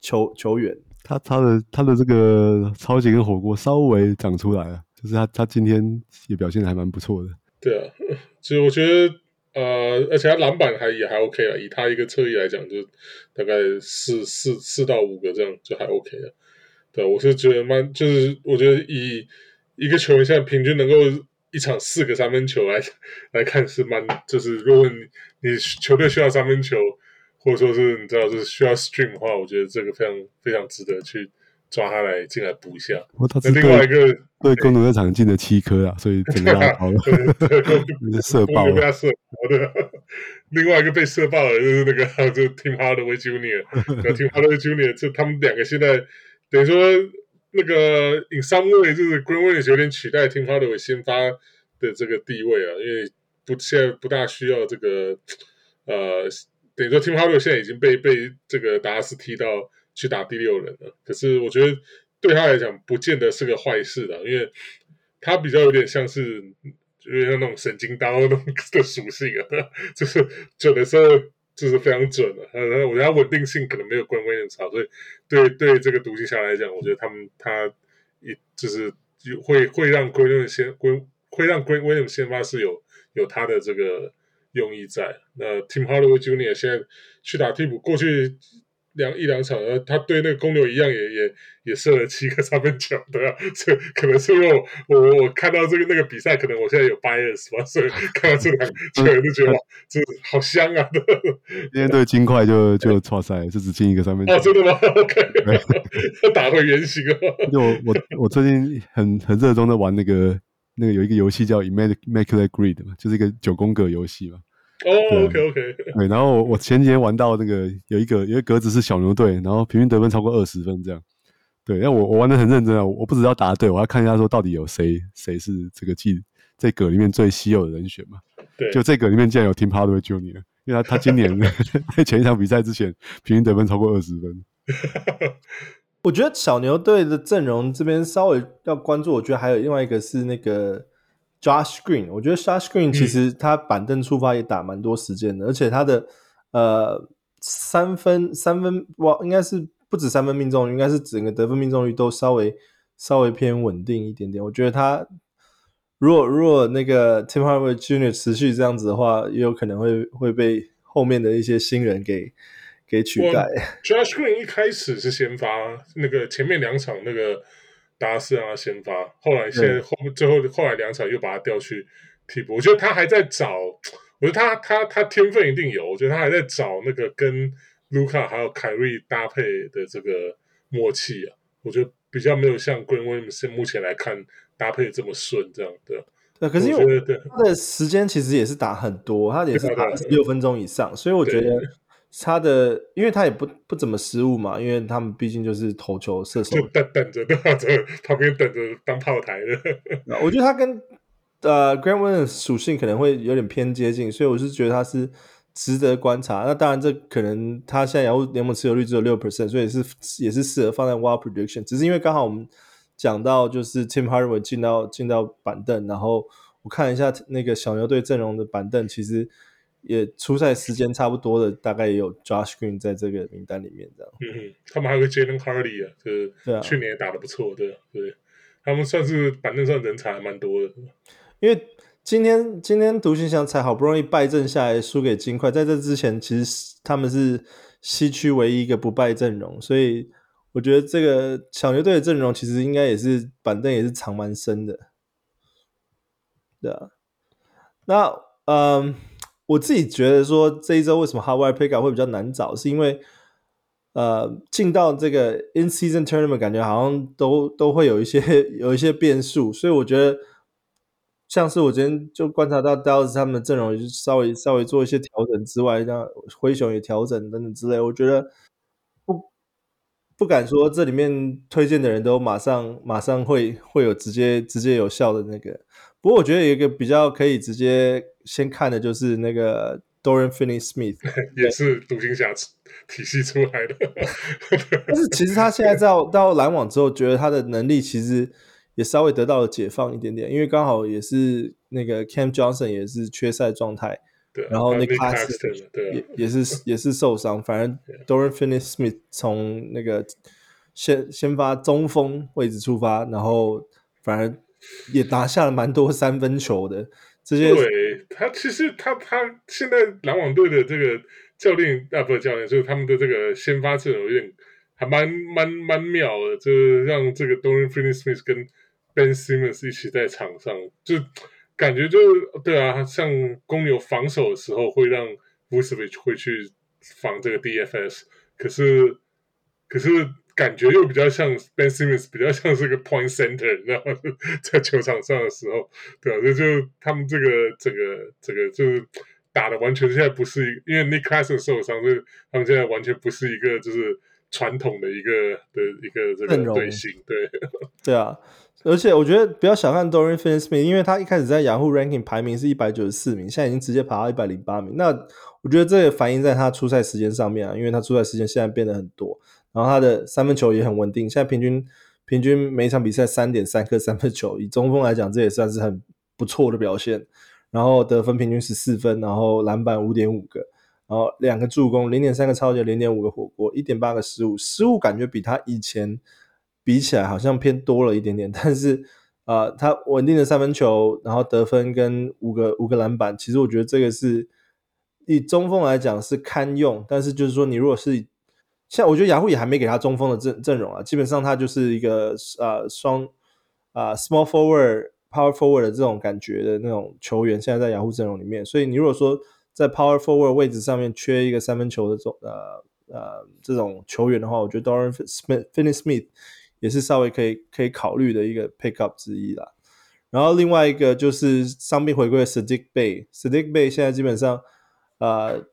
球球员，他他的他的这个超级跟火锅稍微长出来了。是他，他今天也表现的还蛮不错的。对啊，其实我觉得，呃，而且他篮板还也还 OK 啊。以他一个侧翼来讲，就大概四四四到五个这样就还 OK 了。对，我是觉得蛮，就是我觉得以一个球员现在平均能够一场四个三分球来来看是蛮，就是如果你你球队需要三分球，或者说是你知道就是需要 stream 的话，我觉得这个非常非常值得去。抓他来进来补一下。那另外一个对公牛那场进了七颗啊，所以整个拉爆了，射爆了，被他射爆的。另外一个被射爆的就是那个，就 Tim Hardaway Junior，Tim Hardaway Junior，就他们两个现在等于说那个 in some way 就是 Grant Williams 有点取代 Tim Hardaway 先发的这个地位啊，因为不现在不大需要这个呃，等于说 Tim Hardaway 现在已经被被这个达拉斯踢到。去打第六人了，可是我觉得对他来讲不见得是个坏事的，因为他比较有点像是，有点像那种神经刀那种 的属性啊，就是准的时候就是非常准的。呃，我觉得他稳定性可能没有 Grant Williams 好，所以对对这个独行侠来讲，我觉得他们他一就是会会让 Grant Williams 先会会让 Grant Williams 先发是有有他的这个用意在。那 Tim Hardaway Junior 现在去打替补，过去。两一两场，呃，他对那个公牛一样也，也也也射了七个三分球，对啊，所以可能是因为我我我看到这个那个比赛，可能我现在有 bias 吧，所以 看到这两球就觉得哇，这好香啊！今天对金块就就错赛，就只进一个三分球。哦，真的吗？OK，他打回原形了。就我我我最近很很热衷的玩那个那个有一个游戏叫 Immaculate Grid 嘛，就是一个九宫格游戏嘛。哦、oh，OK OK，对，然后我前几天玩到那个有一个有一个格子是小牛队，然后平均得分超过二十分这样，对，那我我玩的很认真啊，我不只要答对，我要看一下说到底有谁谁是这个季这个里面最稀有的人选嘛，对，就这个里面竟然有 Tim Hardaway Junior，因为他他今年 在前一场比赛之前平均得分超过二十分，我觉得小牛队的阵容这边稍微要关注，我觉得还有另外一个是那个。Josh Green，我觉得 Josh Green 其实他板凳出发也打蛮多时间的，嗯，而且他的呃三分三分哇，应该是不止三分命中率，应该是整个得分命中率都稍微稍微偏稳定一点点。我觉得他如果如果那个 Tim Hardaway Jr. 持续这样子的话，也有可能会会被后面的一些新人给给取代。Josh Green 一开始是先发，那个前面两场那个。达拉斯让他先发，后来现在后最后后来两场又把他调去替补。我觉得他还在找，我觉得他他他天分一定有。我觉得他还在找那个跟卢卡还有凯瑞搭配的这个默契啊。我觉得比较没有像 Grant Williams 目前来看搭配这么顺这样的。对，可是因为他的时间其实也是打很多，他也是打六分钟以上，所以我觉得他的，因为他也不不怎么失误嘛，因为他们毕竟就是投球射手，就等等着，等着旁边等着当炮台的。我觉得他跟呃 Grant Williams 属性可能会有点偏接近，所以我是觉得他是值得观察。那当然，这可能他现在雅虎联盟持有率只有六 percent，所以是也是适合放在 Wild Prediction，只是因为刚好我们。讲到就是 Tim Hardaway 进到进到板凳，然后我看了一下那个小牛队阵容的板凳，其实也出赛时间差不多的，大概也有 Josh Green 在这个名单里面这样。嗯嗯，他们还有个 Jalen Hardy 啊，就是去年也打的不错，对对，他们算是板凳上人才还蛮多的。因为今天今天独行侠才好不容易败阵下来，输给金块，在这之前其实他们是西区唯一一个不败阵容，所以。我觉得这个小牛队的阵容其实应该也是板凳也是藏蛮深的，对啊。那嗯，我自己觉得说这一周为什么 Hardware Pickup 会比较难找，是因为呃进到这个 In Season Tournament 感觉好像都都会有一些 有一些变数，所以我觉得像是我今天就观察到 Dallas 他们的阵容就稍微稍微做一些调整之外，像灰熊也调整等等之类，我觉得不。不敢说这里面推荐的人都马上马上会会有直接直接有效的那个，不过我觉得有一个比较可以直接先看的就是那个 Dorian Finney-Smith，也是独行侠体系出来的。但是其实他现在到 到篮网之后，觉得他的能力其实也稍微得到了解放一点点，因为刚好也是那个 Cam Johnson 也是缺赛状态。对然后那个他是也也是也是受伤，反正 Dorian Finney-Smith 从那个先先发中锋位置出发，然后反而也拿下了蛮多三分球的。这些对他其实他他现在篮网队的这个教练啊，不是教练，就是他们的这个先发阵容有点还蛮蛮蛮妙的，就是让这个 Dorian Finney-Smith 跟 Ben Simmons 一起在场上就。感觉就对啊，像公牛防守的时候会让 Vucevic 会去防这个 DFS，可是可是感觉又比较像 Ben Simmons，比较像是个 point center，然后 在球场上的时候，对啊，这就，就他们这个这个这个就是打的完全现在不是一，因为 Nick Claxton 受伤，所以他们现在完全不是一个就是传统的一个的一个这个队形，对 对啊。而且我觉得不要小看 Dorian Finney-Smith，因为他一开始在 Yahoo Ranking 排名是一百九十四名，现在已经直接爬到一百零八名。那我觉得这也反映在他出赛时间上面啊，因为他出赛时间现在变得很多，然后他的三分球也很稳定，现在平均平均每场比赛三点三颗 三分球，以中锋来讲，这也算是很不错的表现。然后得分平均十四分，然后篮板五点五个，然后两个助攻，零点三个超级，零点五个火锅，一点八个失误，失误感觉比他以前。比起来好像偏多了一点点，但是啊、呃，他稳定的三分球，然后得分跟五个五个篮板，其实我觉得这个是以中锋来讲是堪用，但是就是说你如果是像我觉得雅虎也还没给他中锋的阵阵容啊，基本上他就是一个呃双啊 small forward power forward 的这种感觉的那种球员，现在在雅虎阵容里面，所以你如果说在 power forward 位置上面缺一个三分球的这种呃呃这种球员的话，我觉得 Doran Smith Finney Smith 也是稍微可以可以考虑的一个 pick up 之一啦。然后另外一个就是伤病回归的 Sadiq Bay，Sadiq Bay 现在基本上，呃，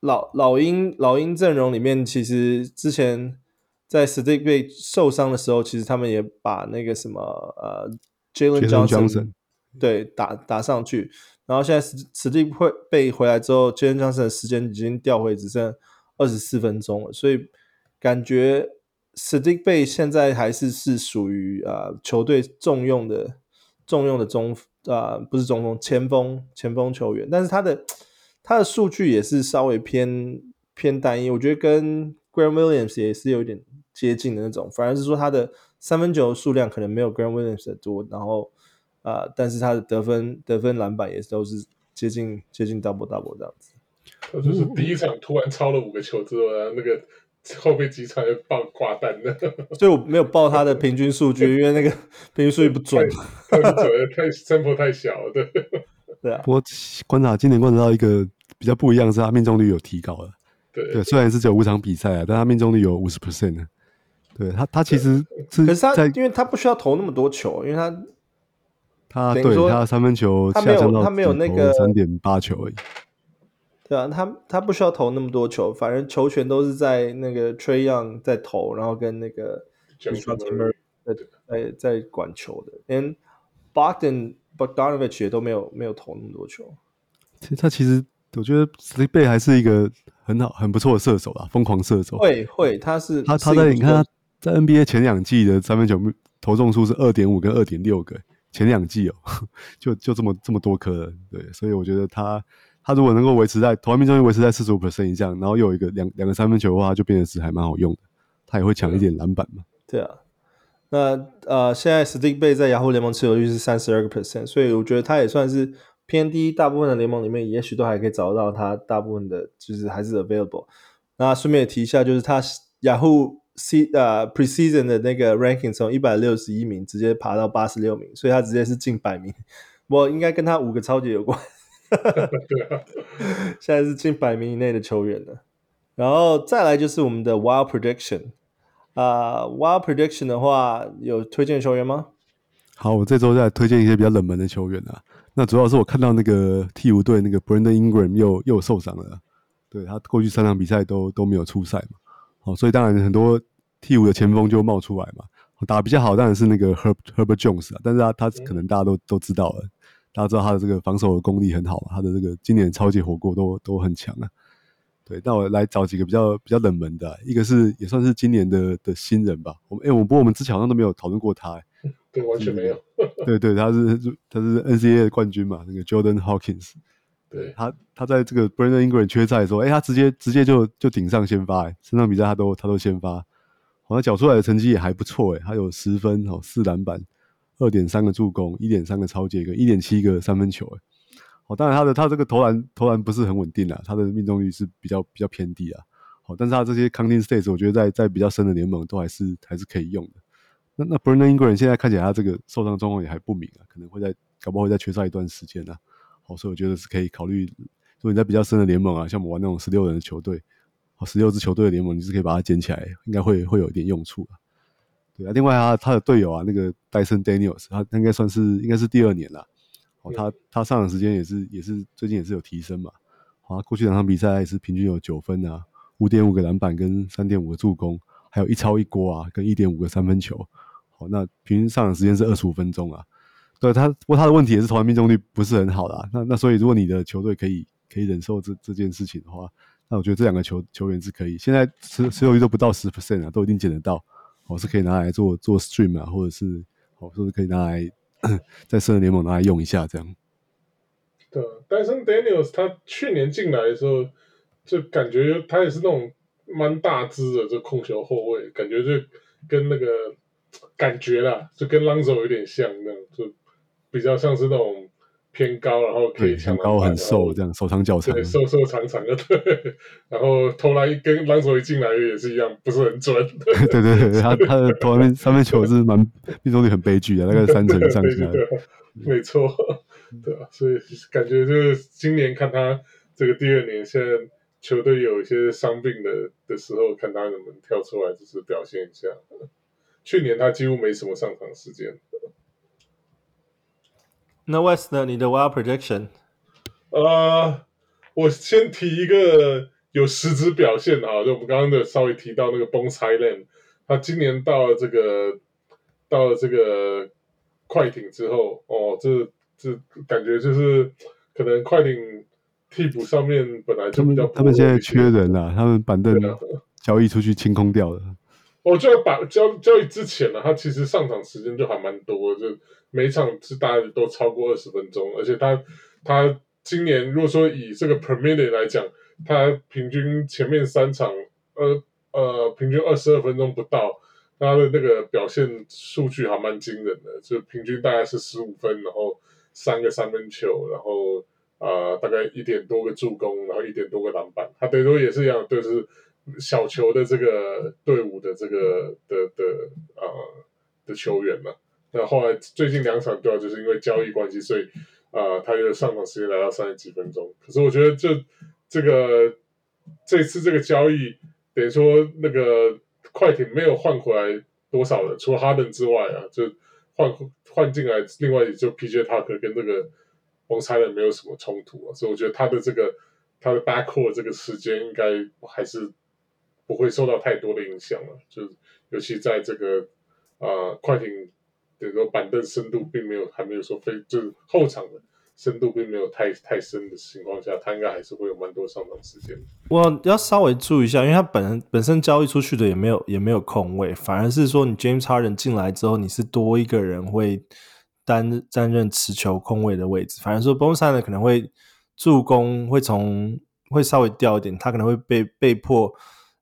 老老鹰老鹰阵容里面，其实之前在 Saddiq Bey 受伤的时候，其实他们也把那个什么呃 Jalen Johnson, 对打打上去。然后现在 Saddiq Bey 回来之后，Jalen Johnson 的时间已经调回只剩二十四分钟了，所以感觉。Saddiq Bey 现在还是是属于啊球队重用的重用的中啊、呃、不是中锋前锋前锋球员，但是他的他的数据也是稍微偏偏单一，我觉得跟 Graham Williams 也是有点接近的那种，反而是说他的三分球数量可能没有 Graham Williams 的多，然后啊、呃、但是他的得分得分篮板也都是接近接近 double double 这样子。他 就是第一场突然超了五个球之后然后那个。后面几场就爆挂单了，所以我没有报他的平均数据，因为那个 平均数据不准，太不准，太分波太小了。对，对啊。不过观察今年观察到一个比较不一样，是他命中率有提高了。对，对，虽然是只有五场比赛啊，但他命中率有五十 percent 呢。对他，他其实是，可是他，因为他不需要投那么多球，因为他他对他三分球下降到他没有那个三点八球而已。对啊，他他不需要投那么多球，反正球权都是在那个 Trae Young 在投，然后跟那个 Timber 在在在管球的，连 Bogdan Bogdanovic 也都没有没有投那么多球。其实他其实我觉得 Saddiq Bey 还是一个很好很不错的射手啦，疯狂射手。会会，他是他他在你看他在 NBA 前两季的三分球投中数是二点五跟二点六个，前两季哦，就就这么这么多颗了，对，所以我觉得他。他如果能够维持在投篮命中率维持在四十五 percent 以上，然后又有一个两两个三分球的话，就变得是还蛮好用的。他也会抢一点篮板嘛。对啊，那呃，现在 Saddiq Bey 在雅虎联盟持有率是三十二个 percent，所以我觉得他也算是偏低。大部分的联盟里面，也许都还可以找到他。大部分的就是还是 available。那顺便也提一下，就是他雅虎 C 呃 preseason 的那个 ranking 从一百六十一名直接爬到八十六名，所以他直接是近百名。我应该跟他五个超级有关。对啊，现在是近百名以内的球员了，然后再来就是我们的 Wild Prediction 啊、uh,，Wild Prediction 的话有推荐球员吗？好，我这周再推荐一些比较冷门的球员啊。那主要是我看到那个替补队那个 Brandon Ingram 又又受伤了，对，他过去三场比赛都都没有出赛嘛，好，所以当然很多替补的前锋就冒出来嘛，打比较好当然是那个 Herb Herbert Jones 啊，但是他他可能大家都都知道了。大家知道他的这个防守的功力很好，他的这个今年超级火锅都都很强啊。对，那我来找几个比较比较冷门的，一个是也算是今年的的新人吧。我们哎，我不过我们之前好像都没有讨论过他，对，完全没有。对对，他是他是 NCAA 的冠军嘛，那个 Jordan Hawkins。对，他他在这个 Brandon Ingram 缺赛的时候，哎，他直接直接就就顶上先发，哎，三场比赛他都他都先发，好像缴出来的成绩也还不错，哎，他有十分哦，四篮板。二点三个助攻，一点三个超截，跟一点七个三分球，哎，好，当然他的他这个投篮投篮不是很稳定啊，他的命中率是比较比较偏低啊，好，但是他这些 counting stats 我觉得在在比较深的联盟都还是还是可以用的。那那 Brandon Ingram 现在看起来他这个受伤状况也还不明啊，可能会在搞不好会再缺赛一段时间啊，好，所以我觉得是可以考虑，如果你在比较深的联盟啊，像我们玩那种十六人的球队，好，十六支球队的联盟，你是可以把它捡起来，应该会会有一点用处啊。对啊，另外他他的队友啊，那个 Dyson Daniels，他应该算是应该是第二年了。哦，他他上场时间也是也是最近也是有提升嘛。好，过去两场比赛也是平均有九分啊，五点五个篮板跟三点五个助攻，还有一超一锅啊，跟一点五个三分球。好，那平均上场时间是二十五分钟啊。对他，不过他的问题也是投篮命中率不是很好的啊。那那所以如果你的球队可以可以忍受这这件事情的话，那我觉得这两个球球员是可以。现在持持有率都不到十 percent 啊，都已经捡得到。我是可以拿来做做 stream 啊，或者是，哦，是不是可以拿来 在圣人联盟拿来用一下这样？对戴森 Daniels 他去年进来的时候，就感觉他也是那种蛮大只的，这控球后卫，感觉就跟那个感觉啦，就跟 Lonzo 有点像那样，就比较像是那种。偏高，然后可以抢高很瘦，这样手长脚长，对，瘦瘦长长的，对。然后投篮跟篮手一进来也是一样，不是很准。对对对，他他的投篮上面球是蛮命中率很悲剧的，大概三成上下。没错，对啊，所以感觉就是今年看他这个第二年，现在球队有一些伤病的的时候，看他能不能跳出来，就是表现一下。去年他几乎没什么上场时间。那 West 呢？你的 Wild Prediction？呃，我先提一个有实质表现啊，就我们刚刚的稍微提到那个 Bones Hyland，他今年到了这个到了这个快艇之后，哦，这这感觉就是可能快艇替补上面本来就比较他们，他们现在缺人啊，他们板凳交易出去清空掉了。我觉得把交交易之前呢，他其实上场时间就还蛮多，就每场是大概都超过二十分钟，而且他他今年如果说以这个 per minute 来讲，他平均前面三场呃呃平均二十二分钟不到，他的那个表现数据还蛮惊人的，就平均大概是十五分，然后三个三分球，然后啊、大概一点多个助攻，然后一点多个篮板，他等于说也是一样，就是。小球的这个队伍的这个的的啊、呃、的球员嘛，那后来最近两场对啊，就是因为交易关系，所以啊、呃，他又上场时间来到三十几分钟。可是我觉得这这个这次这个交易等于说那个快艇没有换回来多少人，除了哈登之外啊，就换换进来，另外也就 PJ Tucker 跟这个蒙泰勒没有什么冲突啊，所以我觉得他的这个他的 backcourt 这个时间应该还是不会受到太多的影响了，就尤其在这个啊、快艇的这个板凳深度并没有还没有说非就是后场的。深度并没有太太深的情况下，他应该还是会有蛮多上场时间。我要稍微注意一下，因为他本本身交易出去的也没有也没有空位，反而是说你 James Harden 进来之后，你是多一个人会担担任持球空位的位置。反而说 Bones Hyland 可能会助攻会从会稍微掉一点，他可能会被被迫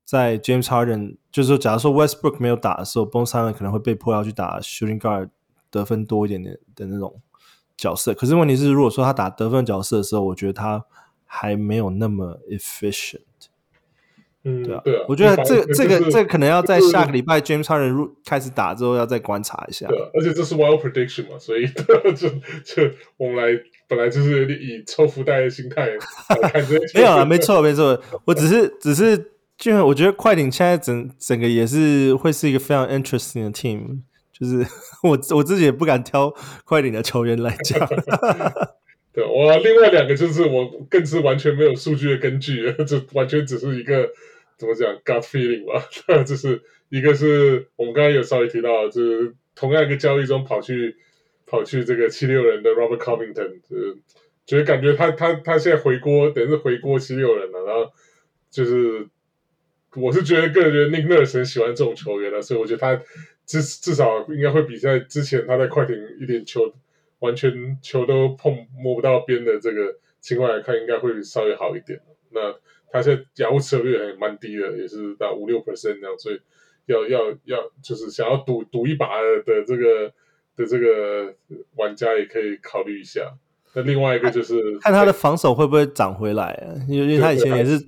在 James Harden 就是说，假如说 Westbrook 没有打的时候，Bones Hyland 可能会被迫要去打 Shooting Guard 得分多一点点的那种。角色，可是问题是，如果说他打得分角色的时候，我觉得他还没有那么 efficient。嗯，对啊，对啊，我觉得这个、这个、就是、这个可能要在下个礼拜 James Harden 入开始打之后，要再观察一下。对、啊，而且这是 wild prediction 嘛，所以 就就我们来本来就是以抽福袋的心态来看这 没有啊，没错没错，我只是只是，就我觉得快艇现在整整个也是会是一个非常 interesting 的 team。就是 我我自己也不敢挑快艇的球员来讲，对，我另外两个就是我更是完全没有数据的根据，这完全只是一个怎么讲 gut feeling 吧。就是一个是我们刚刚有稍微提到，就是同样一个交易中跑去跑去这个七六人的 Robert Covington，就是觉得感觉他他他现在回锅，等于是回锅七六人了。然后就是我是觉得个人觉得 Nick Nurse 很喜欢这种球员啊，所以我觉得他。至至少应该会比在之前他在快艇一点球完全球都碰摸不到边的这个情况来看，应该会稍微好一点。那他现在亚乌策略还蛮低的，也是到五六 percent 这样，所以要要要就是想要赌赌一把的这个的这个玩家也可以考虑一下。那另外一个就是看，看他的防守会不会涨回来啊？因为因为他以前也是。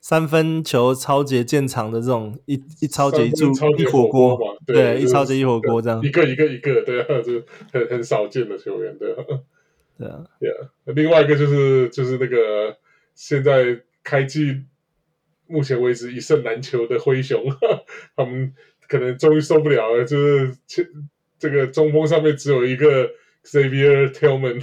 三分球超节见长的这种一一超节一柱一火锅，对，对，一超节一火锅这样，一个一个一个，对啊，就是很很少见的球员，对啊，对啊，yeah. 另外一个就是就是那个现在开季目前为止一胜难求的灰熊，他们可能终于受不了了，就是这个中锋上面只有一个 Xavier Tillman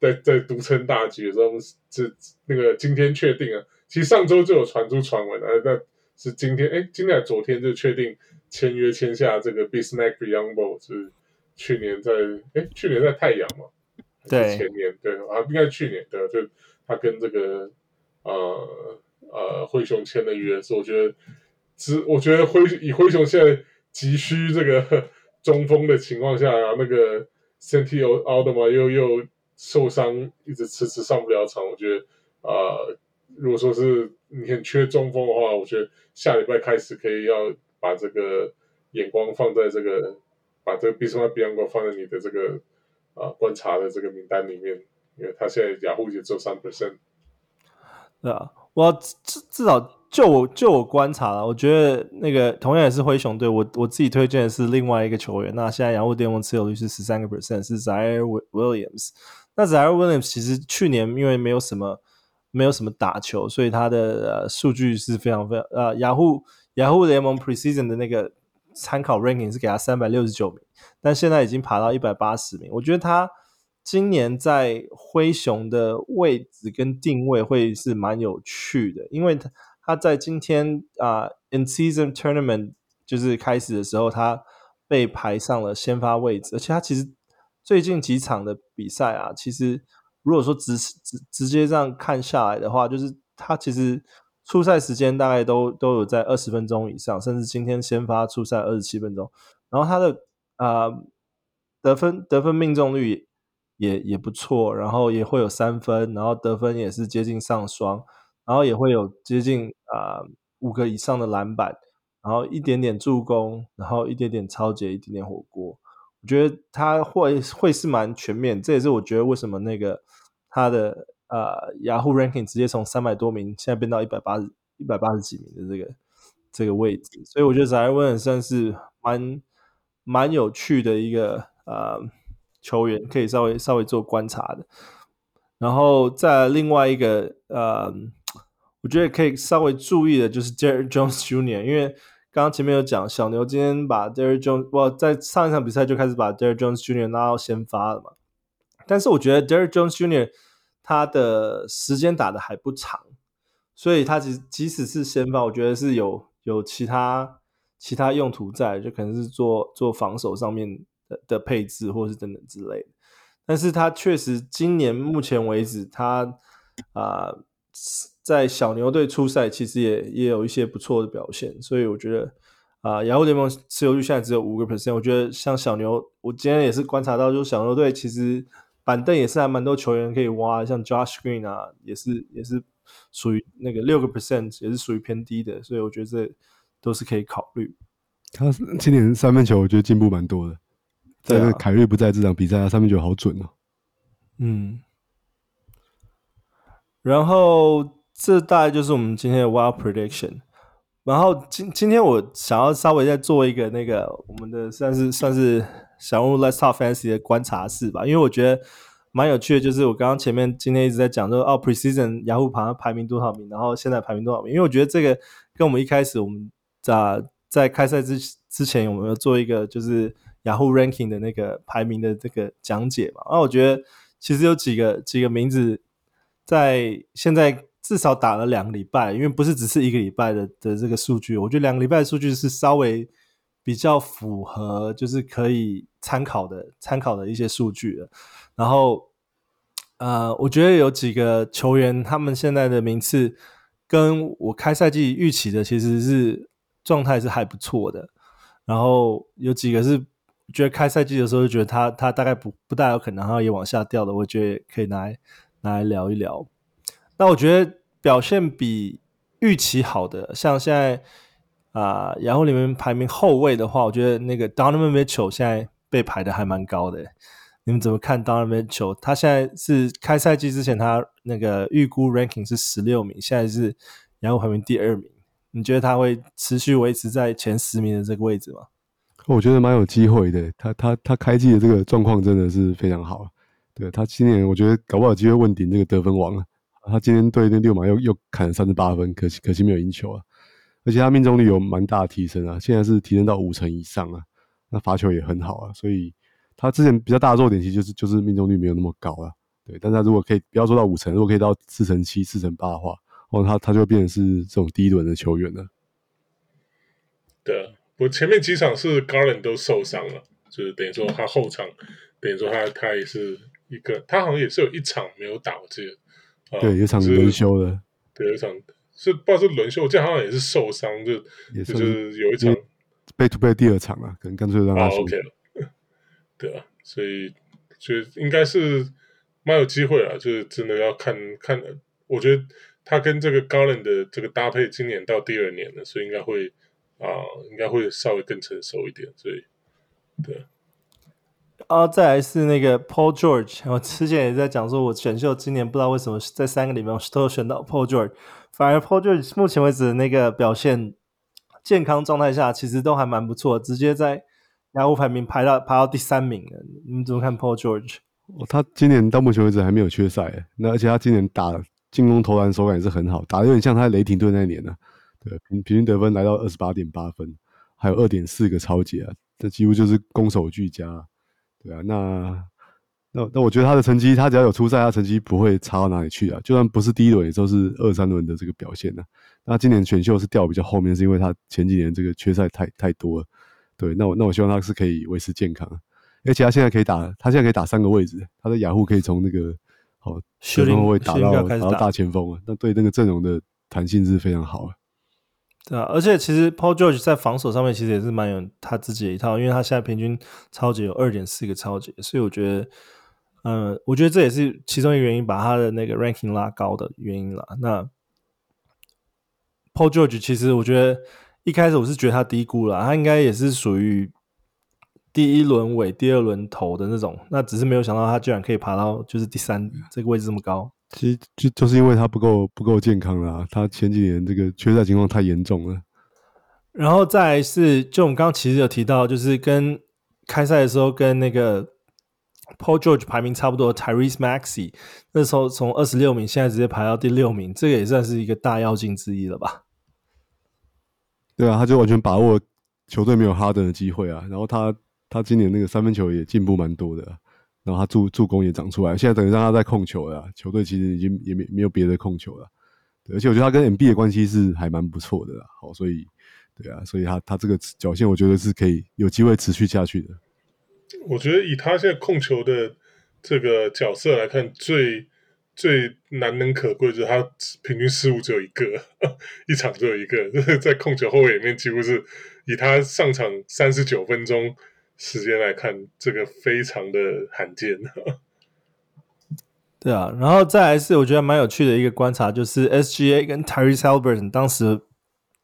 在在独撑大局，然后这那个今天确定啊。其实上周就有传出传闻了，那是今天哎，今天昨天就确定签约签下这个 Bismack Biyombo，是去年在哎去年在太阳嘛，对，前年对啊，应该去年对，就他跟这个呃呃灰熊签的约，所以我觉得只我觉得灰以灰熊现在急需这个中锋的情况下，然后那个 Santi Aldama 又又受伤，一直迟迟上不了场，我觉得啊。如果说是你很缺中锋的话，我觉得下礼拜开始可以要把这个眼光放在这个，把这个 Bismack Biyombo 放在你的这个啊观察的这个名单里面，因为他现在雅虎也只有三 percent。对啊，我至至少就我就我观察了，我觉得那个同样也是灰熊队，我我自己推荐的是另外一个球员。那现在雅虎巅峰持有率是十三个 percent，是 Zaire Williams。那 Zaire Williams 其实去年因为没有什么。没有什么打球，所以他的呃数据是非常非常呃，雅虎雅虎联盟 Preseason 的那个参考 Ranking 是给他三百六十九名，但现在已经爬到一百八十名。我觉得他今年在灰熊的位置跟定位会是蛮有趣的，因为他他在今天啊、In Season Tournament 就是开始的时候，他被排上了先发位置，而且他其实最近几场的比赛啊，其实。如果说直直直接这样看下来的话，就是他其实出赛时间大概都都有在二十分钟以上，甚至今天先发出赛二十七分钟，然后他的啊、得分得分命中率也也不错，然后也会有三分，然后得分也是接近上双，然后也会有接近啊、五个以上的篮板，然后一点点助攻，然后一点点抄截，一点点火锅。我觉得他会会是蛮全面，这也是我觉得为什么那个他的呃雅虎 ranking 直接从三百多名现在变到一百八十一百八十几名的这个这个位置，所以我觉得 Zara 问算是蛮蛮有趣的一个呃球员，可以稍微稍微做观察的。然后再另外一个呃，我觉得可以稍微注意的就是 Derrick Jones Jr.，因为刚刚前面有讲，小牛今天把 Derrick Jones，哇，在上一场比赛就开始把 Derrick Jones Jr. 拉到先发了嘛。但是我觉得 Derrick Jones Jr. 他的时间打得还不长，所以他即即使是先发，我觉得是有有其他其他用途在，就可能是做做防守上面的的配置，或是等等之类的。但是他确实今年目前为止，他啊。呃在小牛队出赛，其实也也有一些不错的表现，所以我觉得啊，雅虎联盟持有率现在只有五个 percent。我觉得像小牛，我今天也是观察到，就是小牛队其实板凳也是还蛮多球员可以挖，像 Josh Green 啊，也是也是属于那个六个 percent，也是属于偏低的，所以我觉得这都是可以考虑。他今年三分球我觉得进步蛮多的，在那凯瑞不在这场比赛，他三分球好准哦。嗯。然后这大概就是我们今天的 Wild Prediction。然后今今天我想要稍微再做一个那个我们的算是算是小人物 Let's Talk fancy 的观察室吧，因为我觉得蛮有趣的，就是我刚刚前面今天一直在讲说哦 Preseason 雅虎排排名多少名，然后现在排名多少名，因为我觉得这个跟我们一开始我们在在开赛之之前有没有做一个就是雅虎 Ranking 的那个排名的这个讲解嘛？然后我觉得其实有几个几个名字。在现在至少打了两个礼拜，因为不是只是一个礼拜的的这个数据，我觉得两个礼拜的数据是稍微比较符合，就是可以参考的参考的一些数据了。然后，呃，我觉得有几个球员他们现在的名次跟我开赛季预期的其实是状态是还不错的。然后有几个是觉得开赛季的时候就觉得他他大概不不大有可能，然后也往下掉的，我觉得可以拿来拿。来聊一聊，那我觉得表现比预期好的，像现在啊，然、后里面排名后卫的话，我觉得那个 Donovan Mitchell 现在被排的还蛮高的。你们怎么看 Donovan Mitchell？他现在是开赛季之前他那个预估 ranking 是十六名，现在是然后排名第二名。你觉得他会持续维持在前十名的这个位置吗？我觉得蛮有机会的。他他他开季的这个状况真的是非常好。对，他今年，我觉得搞不好有机会问鼎这个得分王了。他今天对那六马又又砍了三十八分，可惜可惜没有赢球啊。而且他命中率有蛮大的提升啊，现在是提升到五成以上啊。那罚球也很好啊，所以他之前比较大的弱点其实就是就是命中率没有那么高啊。对，但他如果可以不要做到五成，如果可以到四成七、四成八的话，哦，他他就会变成是这种第一轮的球员了。对，我前面几场是 Garland 都受伤了，就是等于说他后场等于说他他也是。一个，他好像也是有一场没有打，我记得，啊、对，有一场轮休的，对，有场是不知道是轮休，我记得好像也是受伤，就也是就是有一场背对背第二场啊，可能干脆让他休。OK 了，对啊，所以就应该是蛮有机会啊，就是真的要看看，我觉得他跟这个 Garland 的这个搭配，今年到第二年了，所以应该会啊，应该会稍微更成熟一点，所以对。啊，啊再来是那个 Paul George，我之前也在讲说，我选秀今年不知道为什么在三个里面我都选到 Paul George，反而 Paul George 目前为止那个表现，健康状态下其实都还蛮不错，直接在雅虎排名排到排到第三名了。你们怎么看 Paul George？哦，他今年到目前为止还没有缺赛，那而且他今年打进攻投篮手感也是很好，打得有点像他雷霆队那一年呢、啊。对，平均得分来到二十八点八分，还有二点四个超级啊，这几乎就是攻守俱佳。对啊，那那那我觉得他的成绩，他只要有出赛，他成绩不会差到哪里去啊。就算不是第一轮，也都是二三轮的这个表现呢、啊。那今年选秀是掉比较后面，是因为他前几年这个缺赛太太多了。对，那我那我希望他是可以维持健康，而且他现在可以打，他现在可以打三个位置。他在雅虎可以从那个好前锋位打到打到大前锋啊，那对那个阵容的弹性是非常好啊。对啊，而且其实 Paul George 在防守上面其实也是蛮有他自己的一套，因为他现在平均超级有二点四个超级，所以我觉得，嗯，我觉得这也是其中一个原因把他的那个 ranking 拉高的原因啦。那 Paul George 其实我觉得一开始我是觉得他低估了，他应该也是属于第一轮尾、第二轮头的那种，那只是没有想到他居然可以爬到就是第三这个位置这么高。其实就就是因为他不够不够健康啦，他前几年这个缺赛情况太严重了。然后再来是，就我们刚刚其实有提到，就是跟开赛的时候跟那个 Paul George 排名差不多，Tyrese Maxey 那时候从二十六名，现在直接排到第六名，这个也算是一个大妖精之一了吧？对啊，他就完全把握球队没有哈登的机会啊。然后他他今年那个三分球也进步蛮多的，然后他助助攻也长出来，现在等于让他在控球了。球队其实已经也没没有别的控球了。而且我觉得他跟 M B 的关系是还蛮不错的啦。好，所以对啊，所以他他这个表现，我觉得是可以有机会持续下去的。我觉得以他现在控球的这个角色来看，最最难能可贵就是他平均失误只有一个，一场只有一个，在控球后卫里面几乎是以他上场三十九分钟时间来看，这个非常的罕见。对啊，然后再来是我觉得蛮有趣的一个观察，就是 SGA 跟 Tyrese Haliburton 当时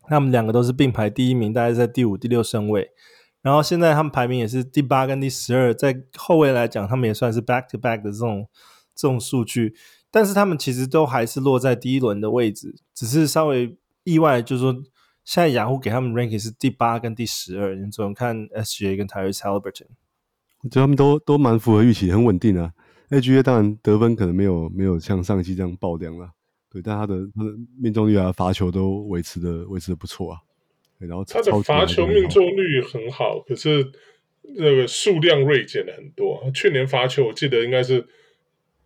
他们两个都是并排第一名，大概在第五、第六顺位。然后现在他们排名也是第八跟第十二，在后卫来讲，他们也算是 back to back 的这种这种数据。但是他们其实都还是落在第一轮的位置，只是稍微意外，就是说现在雅虎给他们 ranking 是第八跟第十二。你怎么看 SGA 跟 Tyrese Haliburton？我觉得他们都都蛮符合预期，很稳定啊。SGA 当然得分可能没有没有像上一季这样爆量了，对，但他的他的命中率啊、罚球都维持的维持的不错啊。然后他的罚球命中率很好，可是那个数量锐减了很多。去年罚球我记得应该是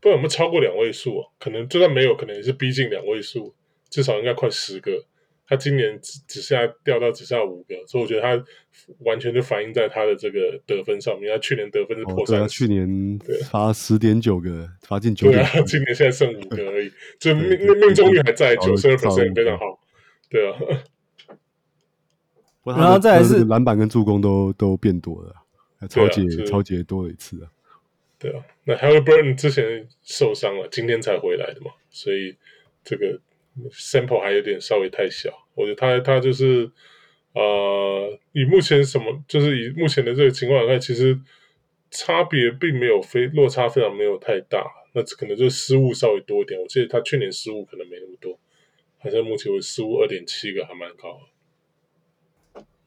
不知道有没有超过两位数，可能就算没有，可能也是逼近两位数，至少应该快十个。他今年只只剩下掉到只剩下五个，所以我觉得他完全就反映在他的这个得分上面。他去年得分是破三十，哦，去年罚十点九个，罚进九个。对啊，今年现在剩五个而已，就命命中率还在九十二 percent，非常好。对啊，然后再来是篮板跟助攻都都变多了，超级超级多了一次啊。对啊，那 Haliburton 之前受伤了，今天才回来的嘛，所以这个。Sample 还有点稍微太小，我觉得他他就是呃，以目前什么，就是以目前的这个情况来看，其实差别并没有非落差非常没有太大，那可能就失误稍微多一点。我记得他去年失误可能没那么多，好像目前为失误二点七个，还蛮高。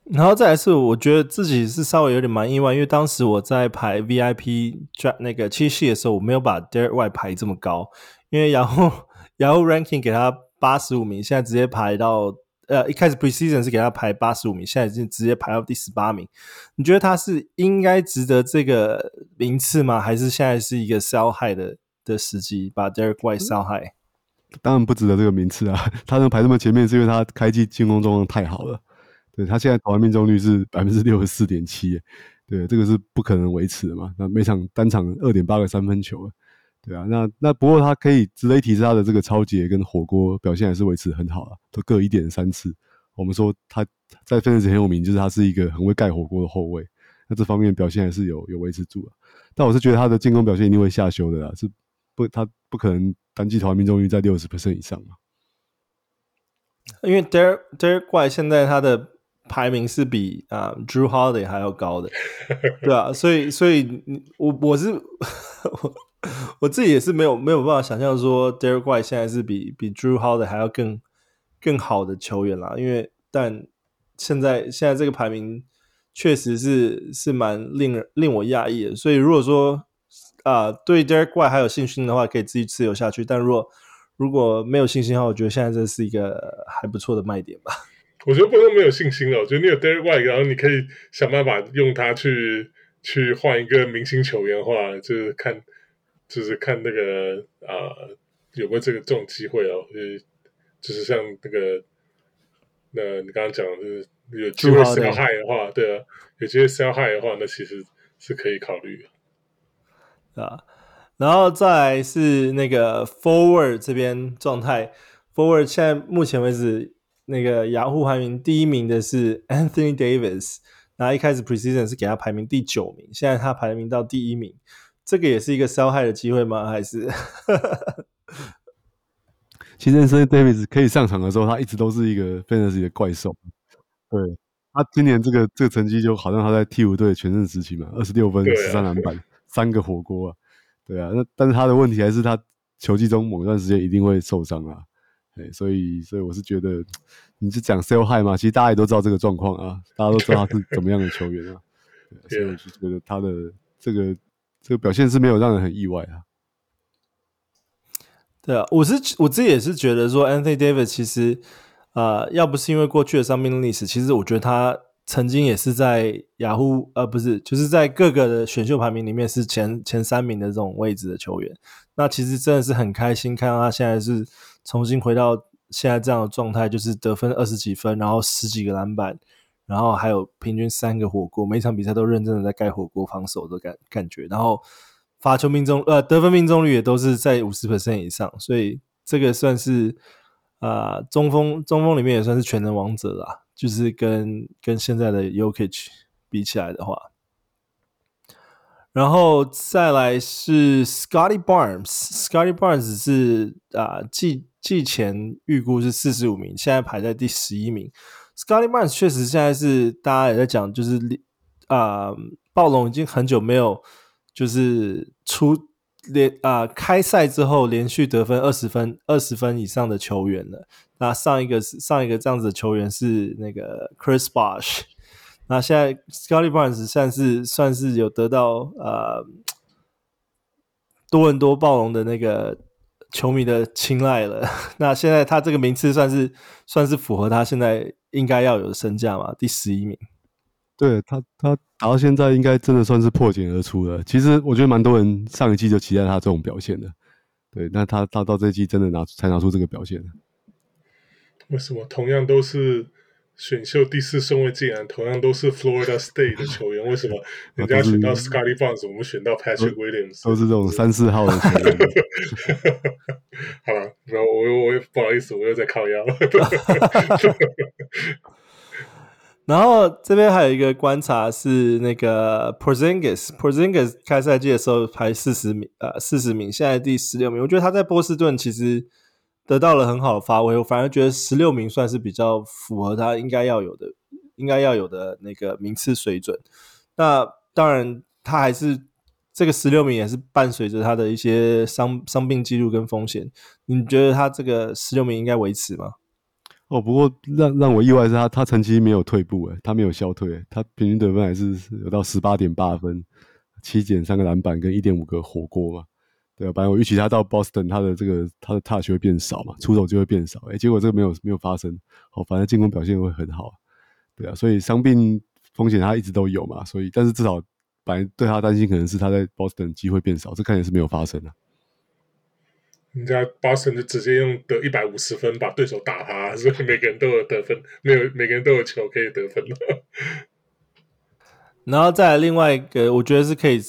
然后再来是，我觉得自己是稍微有点蛮意外，因为当时我在排 VIP 那个七系的时候，我没有把 Derek White 排这么高，因为然后然后 ranking 给他。八十五名，现在直接排到呃，一开始 preseason 是给他排八十五名，现在已经直接排到第十八名。你觉得他是应该值得这个名次吗？还是现在是一个 sell high 的的时机，把 Derek White sell high？当然不值得这个名次啊！他能排那么前面，是因为他开季进攻状况太好了。对，他现在投篮命中率是百分之六十四点七，对，这个是不可能维持的嘛？那每场单场二点八个三分球。对啊，那那不过他可以值得一提是他的这个抄截跟火锅表现还是维持很好啊，都各一点三次。我们说他在分子很有名，就是他是一个很会盖火锅的后卫，那这方面表现还是有有维持住啊。但我是觉得他的进攻表现一定会下修的啦，是不他不可能单季投篮命中率在六十 percent 以上嘛？因为 Derek Derek White 现在他的排名是比啊、uh, Holiday 还要高的，对啊，所以所以我我是。我自己也是没有没有办法想象说 Derek White 现在是比比 Drew h o l d 还要更更好的球员啦，因为但现在现在这个排名确实是是蛮令人令我讶异的，所以如果说啊、对 Derek White 还有信心的话，可以继续持有下去，但如果如果没有信心的话，我觉得现在这是一个还不错的卖点吧。我觉得不能没有信心了，我觉得你有 Derek White，然后你可以想办法用他去去换一个明星球员的话，就是看。就是看那个啊、呃，有没有这个这种机会哦？就是就是像那个，那你刚刚讲的就是有机会 sell high 的话，对啊，有机会 sell high 的话，那其实是可以考虑的啊。然后再来是那个 forward 这边状态，forward 现在目前为止那个雅虎排名第一名的是 Anthony Davis，然后一开始 Precision 是给他排名第九名，现在他排名到第一名。这个也是一个 sell high 的机会吗？还是？其实 Anthony Davis 可以上场的时候，他一直都是一个 fantasy 的怪兽。对，他今年这个这个成绩就好像他在替补队全盛时期嘛，二十六分、十三篮板、三个火锅啊。对啊，那但是他的问题还是他球季中某一段时间一定会受伤啊。对，所以所以我是觉得，你是讲 sell high 吗？其实大家也都知道这个状况啊，大家都知道他是怎么样的球员啊。对，所以我就觉得他的这个。这个表现是没有让人很意外啊。对啊，我是我自己也是觉得说，Anthony Davis 其实呃，要不是因为过去的伤病历史，其实我觉得他曾经也是在雅虎，呃，不是，就是在各个的选秀排名里面是前前三名的这种位置的球员。那其实真的是很开心看到他现在是重新回到现在这样的状态，就是得分二十几分，然后十几个篮板，然后还有平均三个火锅，每场比赛都认真的在盖火锅防守的感感觉，然后罚球命中，呃，得分命中率也都是在五十 percent 以上，所以这个算是。啊、中锋中锋里面也算是全能王者啦，就是跟跟现在的 Jokic 比起来的话，然后再来是 Scotty Barnes，Scotty Barnes 是啊季季前预估是四十五名，现在排在第十一名。Scotty Barnes 确实现在是大家也在讲，就是啊暴龙已经很久没有就是出。连啊、开赛之后连续得分二十分、二十分以上的球员了。那上一个是上一个这样子的球员是那个 Chris Bosh。那现在 Scotty Barnes 算是算是有得到呃多伦多暴龙的那个球迷的青睐了。那现在他这个名次算是算是符合他现在应该要有的身价嘛？第十一名。对他，他打到现在应该真的算是破茧而出了。其实我觉得蛮多人上一季就期待他这种表现的。对，那他他到这季真的拿才拿出这个表现。为什么同样都是选秀第四顺位竟然，同样都是 Florida State 的球员，为什么 人家选到 Scotty Barnes，我们选到 Patrick Williams，都是这种三四号的球员。好了，我我我不好意思，我又在靠腰。然后这边还有一个观察是那个 Porzingis，Porzingis 开赛季的时候排四十名，呃，四十名，现在第十六名。我觉得他在波士顿其实得到了很好的发挥，我反而觉得十六名算是比较符合他应该要有的，应该要有的那个名次水准。那当然，他还是这个十六名也是伴随着他的一些伤伤病记录跟风险。你觉得他这个十六名应该维持吗？哦，不过让让我意外是他他成绩没有退步诶，他没有消退诶，他平均得分还是有到十八点八分，七减三个篮板跟一点五个火锅嘛，对啊，本来我预期他到 Boston 他的这个他的 touch 会变少嘛，出手就会变少，诶，结果这个没有没有发生，好，反正进攻表现会很好，对啊，所以伤病风险他一直都有嘛，所以但是至少本来对他担心可能是他在 Boston 机会变少，这看起来是没有发生的。人家 Boston 就直接用得一百五十分把对手打趴，所以每个人都有得分，没有每个人都有球可以得分了。然后再来另外一个，我觉得是可以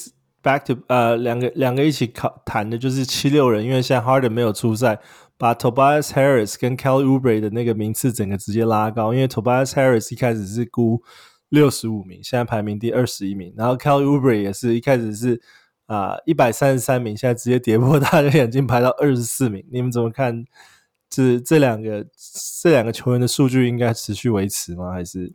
back to 呃两个两个一起考谈的，就是七六人，因为现在 Harden 没有出赛，把 Tobias Harris 跟 Kelly Ubre 的那个名次整个直接拉高，因为 Tobias Harris 一开始是估六十五名，现在排名第二十一名，然后 Kelly Ubre 也是一开始是。啊，一百三十三名，现在直接跌破大家眼镜，排到二十四名。你们怎么看？这这两个这两个球员的数据应该持续维持吗？还是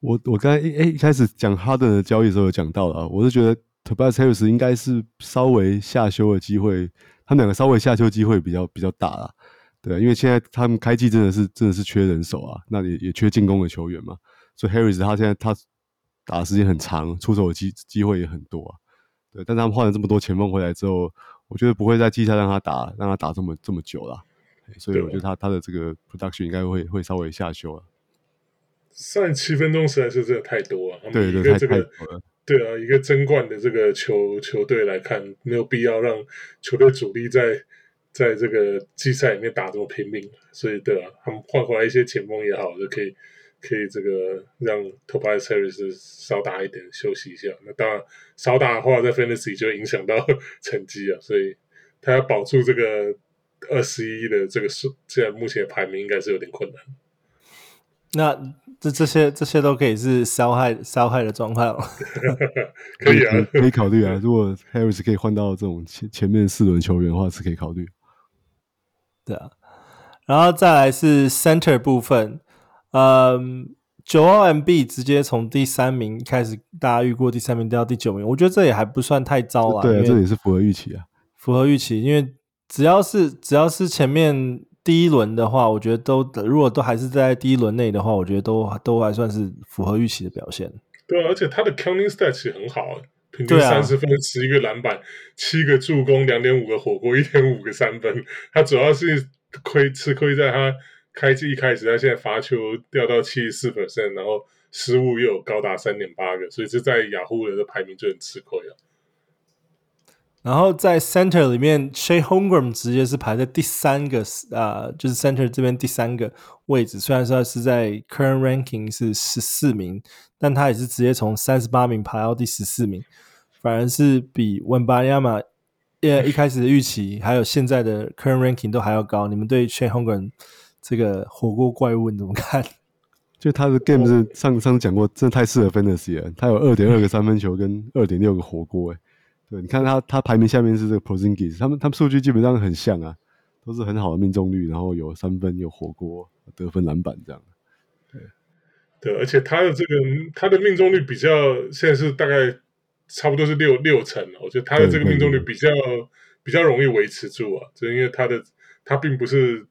我我刚才一一开始讲哈登的交易的时候有讲到了，我是觉得 Tobias Harris 应该是稍微下修的机会，他们两个稍微下修机会比较比较大啊。对，因为现在他们开季真的是真的是缺人手啊，那也也缺进攻的球员嘛。所以 Harris 他现在他打的时间很长，出手的机机会也很多啊。对，但他们换了这么多前锋回来之后，我觉得不会在季赛让他打，让他打这么这么久了，所以我觉得他他的这个 production 应该会会稍微下修了。三十七分钟实在是真的太多了，对对，对，这个对啊，一个争冠的这个球球队来看，没有必要让球队主力在在这个季赛里面打这么拼命，所以对啊，他们换回来一些前锋也好，就可以。可以这个让 Tobias Harris 少打一点，休息一下。那当然少打的话，在 Fantasy 就影响到成绩啊。所以他要保住这个二十一的这个数，现在目前的排名应该是有点困难。那这这些这些都可以是 sell high sell high 的状态吗？可以啊，可以考虑啊。如果 Harris 可以换到这种前前面四轮球员的话，是可以考虑。对啊，然后再来是 Center 部分。嗯，九号 MB 直接从第三名开始，大家预过第三名掉到第九名，我觉得这也还不算太糟啊。对，这也是符合预期啊，符合预期。因为只要是只要是前面第一轮的话，我觉得都如果都还是在第一轮内的话，我觉得都都还算是符合预期的表现。对啊，而且他的 counting stats 也很好，平均三十分、十一个篮板、七个助攻、两点五个火锅、一点五个三分。他主要是亏吃亏在他。开季一开始，他现在罚球掉到七十四 percent，然后失误又有高达三点八个，所以这在雅虎的排名就很吃亏了。然后在 center 里面，Chet Holmgren 直接是排在第三个啊、呃，就是 center 这边第三个位置。虽然说是在 current ranking 是十四名，但他也是直接从三十八名排到第十四名，反而是比 Wembanyama 一开始的预期，还有现在的 current ranking 都还要高。你们对 Chet Holmgren 这个火锅怪物你怎么看？就他的 game 是上上次讲过，真的太适合 fantasy 了。他有二点二个三分球跟二点六个火锅，哎。对，你看他，他排名下面是这个 Porzingis，他们他们数据基本上很像啊，都是很好的命中率，然后有三分、有火锅、得分、篮板这样。对，对，而且他的这个他的命中率比较现在是大概差不多是六六成，我觉得他的这个命中率比较比较容易维持住啊，就因为他的他并不是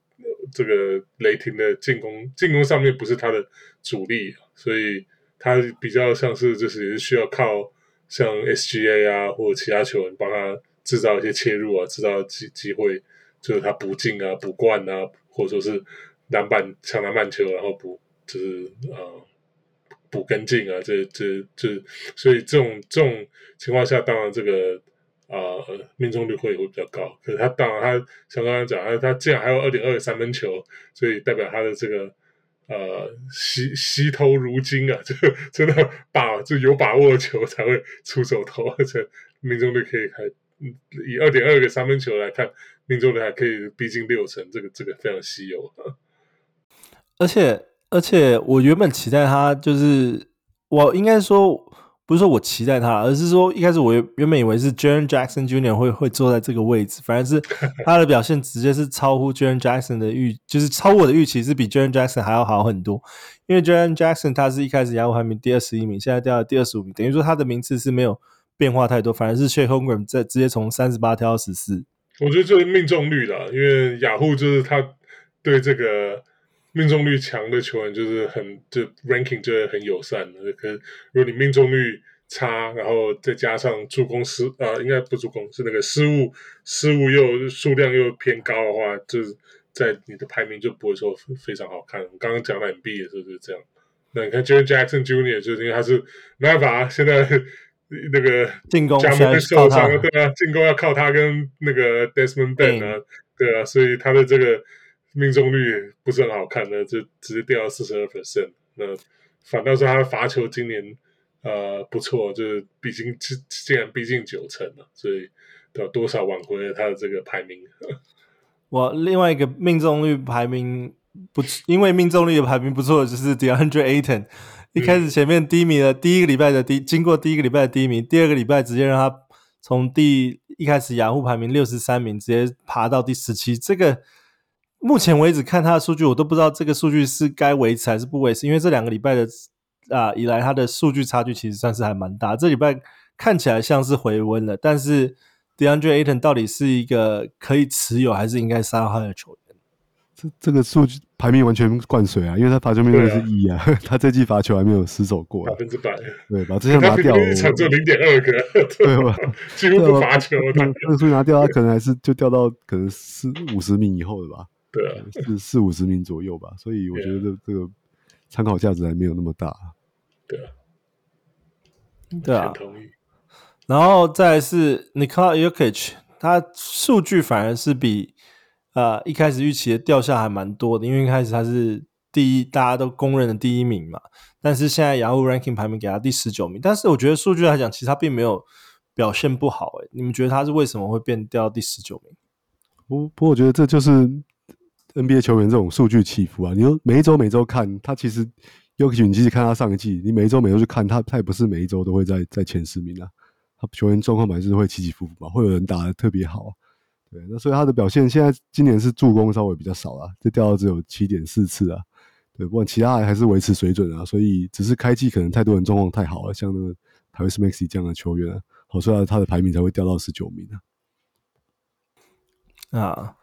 这个雷霆的进攻进攻上面不是他的主力，所以他比较像是就是也是需要靠。像 SGA 啊，或者其他球员帮他制造一些切入啊，制造机机会，就是他补进啊、补灌啊，或者说是篮板抢篮板球，然后补就是呃补跟进啊，这这这，所以这种这种情况下，当然这个啊、呃、命中率会会比较高。可是他当然他像刚刚讲，他他竟然还有二点二个三分球，所以代表他的这个。呃，稀稀透如金啊！就真的把就有把握的球才会出手投，而且命中率可以还以二点二个三分球来看，命中率还可以逼近六成，这个这个非常稀有。而且而且，我原本期待他就是，我应该说。不是说我期待他，而是说一开始我原本以为是 Jaren Jackson Jr. 会会坐在这个位置，反而是 他的表现直接是超乎 Jaren Jackson 的预，就是超乎我的预期，是比 Jaren Jackson 还要好很多。因为 Jaren Jackson 他是一开始雅虎排名第二十一名，现在掉到第二十五名，等于说他的名次是没有变化太多，反而是 Chet Holmgren 在直接从三十八跳到十四。我觉得这是命中率啦，因为雅虎就是他对这个。命中率强的球员就是很就 ranking 就会很友善的，可是如果你命中率差，然后再加上助攻失啊，应该不助攻是那个失误，失误又数量又偏高的话，就是在你的排名就不会说非常好看。我刚刚讲的 MB 也是就是这样。那你看 Jaren Jackson Jr. 就是因为他是没办法，现在那个进攻加盟受伤了，对啊，进攻要靠他跟那个 Desmond Bane 啊，对啊，所以他的这个。命中率不是很好看的，就直接掉到四十二 percent。那反倒是他的罚球今年呃不错，就是毕竟竟然逼近九成了，所以对多少挽回了他的这个排名。我另外一个命中率排名不，因为命中率的排名不错，就是 DeAndre Ayton。一开始前面低迷的第一个礼拜的低，经过第一个礼拜的低迷，第二个礼拜直接让他从第一开始雅虎排名六十三名直接爬到第十七，这个。目前为止看他的数据，我都不知道这个数据是该维持还是不维持，因为这两个礼拜的啊以来，他的数据差距其实算是还蛮大。这礼拜看起来像是回温了，但是 DeAndre Ayton 到底是一 个可以持有还是应该杀他的球员？这这个数据排名完全灌水啊，因为他罚球命中率是一啊，啊 他这季罚球还没有失手过百分之百，对，把这项拿掉，场只有零点二个，对吧？几乎不罚球，那这个数据拿掉，他可能还是就掉到可能四五十名以后的吧。对啊，是四五十名左右吧，所以我觉得这这个参考价值还没有那么大。对啊，对啊，然后再来是 Nikola Jokic，他数据反而是比呃一开始预期的掉下还蛮多的，因为一开始他是第一，大家都公认的第一名嘛，但是现在 Yahoo Ranking 排名给他第十九名，但是我觉得数据来讲，其实他并没有表现不好。诶，你们觉得他是为什么会变掉到第十九名？不不过我觉得这就是。NBA 球员这种数据起伏啊，你说每一周每周看他，其实 y o k i 你继续看他上一季，你每一周每周去看他，他也不是每一周都会在在前十名啊。他球员状况本来就是会起起伏伏嘛，会有人打得特别好，对，那所以他的表现现在今年是助攻稍微比较少啊，就掉到只有七点四次啊，对，不管其他还是维持水准啊，所以只是开季可能太多人状况太好了，像那个台湾 Smexy 这样的球员啊，好，所以他的排名才会掉到十九名啊。啊。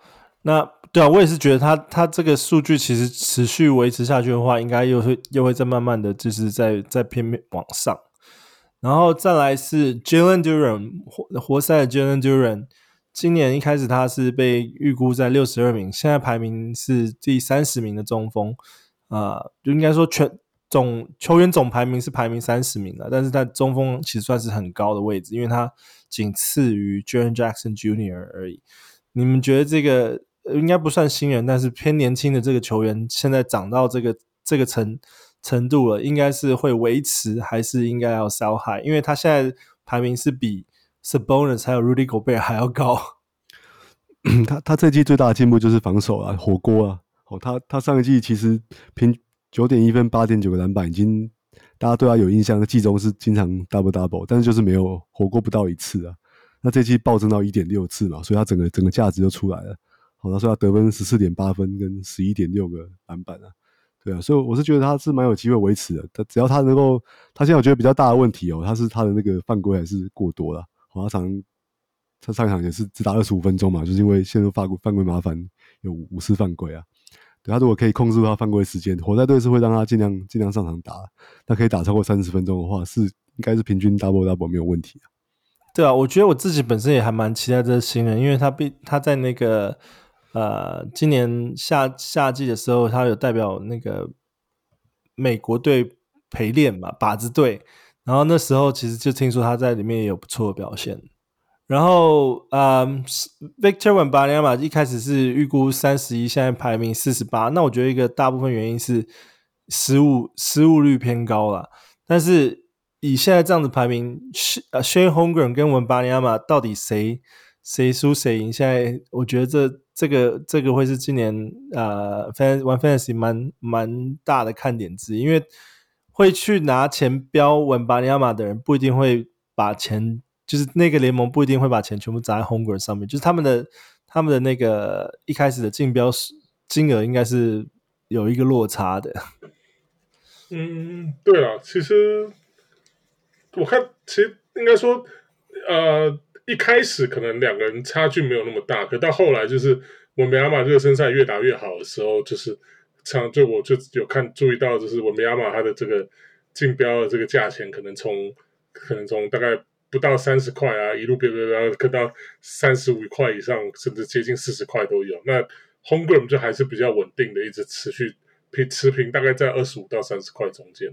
那对啊，我也是觉得他他这个数据其实持续维持下去的话，应该又会又会再慢慢的就是在在偏往上，然后再来是 Jalen Duren 活活塞的 Jalen Duren，今年一开始他是被预估在六十二名，现在排名是第三十名的中锋，啊、就应该说全总球员总排名是排名三十名的，但是在中锋其实算是很高的位置，因为他仅次于 Jaren Jackson Jr. 而已。你们觉得这个应该不算新人，但是偏年轻的这个球员，现在长到这个这个程程度了，应该是会维持，还是应该要 sell high？因为他现在排名是比 Sabonis 还有 Rudy Gobert 还要高。他他这季最大的进步就是防守啊，火锅啊。哦，他他上一季其实平九点一分，八点九个篮板，已经大家对他有印象。季中是经常 double double，但是就是没有火锅不到一次啊。那这季暴增到一点六次嘛，所以他整个整个价值就出来了。好，他说他得分十四点八分跟十一点六个篮板啊，对啊，所以我是觉得他是蛮有机会维持的。他只要他能够，他现在我觉得比较大的问题哦，他是他的那个犯规还是过多了。好，他常。他上场也是只打二十五分钟嘛，就是因为陷入犯规犯规麻烦，有五次犯规啊。对，他如果可以控制住他犯规时间，活塞队是会让他尽量尽量上场打。他可以打超过三十分钟的话，是应该是平均 double double 没有问题啊。对啊，我觉得我自己本身也还蛮期待这个新人，因为他被他在那个呃今年夏夏季的时候，他有代表那个美国队陪练嘛，靶子队。然后那时候其实就听说他在里面也有不错的表现。然后，嗯，Victor Wembanyama 一开始是预估三十一，现在排名四十八。那我觉得一个大部分原因是失误失误率偏高了。但是以现在这样子排名，，Shane Holmgren 跟 Wembanyama 到底谁谁输谁赢？现在我觉得这这个这个会是今年呃，Fan 玩 Fantasy 蛮蛮大的看点之一，因为会去拿钱标 Wembanyama 的人不一定会把钱。就是那个联盟不一定会把钱全部砸在 Holmgren 上面，就是他们的他们的那个一开始的竞标金额应该是有一个落差的。嗯，对啊，其实我看其实应该说，呃，一开始可能两个人差距没有那么大，可到后来就是文梅亚马这个身赛越打越好的时候，就是常就我就有看注意到，就是文梅亚马他的这个竞标的这个价钱可能从可能从大概。不到三十块啊，一路飙飙飙，可到三十五块以上，甚至接近四十块都有。那 Hongram 就还是比较稳定的，一直持续平持平，大概在二十五到三十块中间。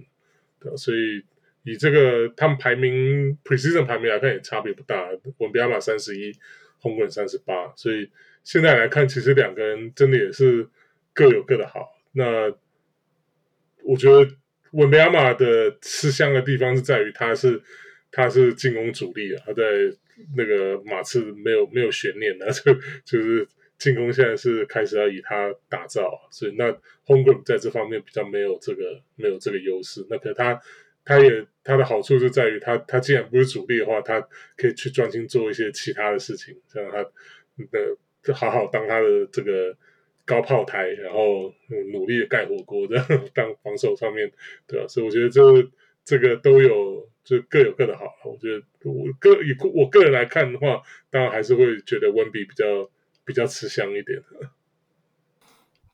对，所以以这个他们排名 Precision 排名来看，也差别不大。文比亚马三十一，Holmgren 三十八。所以现在来看，其实两个人真的也是各有各的好。那我觉得文比亚马的吃香的地方是在于他是。他是进攻主力，他在那个马刺没有没有悬念的，就就是进攻现在是开始要以他打造，所以那 Holmgren 在这方面比较没有这个没有这个优势。那可他他也他的好处就在于他他既然不是主力的话，他可以去专心做一些其他的事情，像他呃就好好当他的这个高炮台，然后努力的盖火锅这样当防守上面对吧？所以我觉得这这个都有。就各有各的好，我觉得我个以我个人来看的话，当然还是会觉得温比比较比较吃香一点。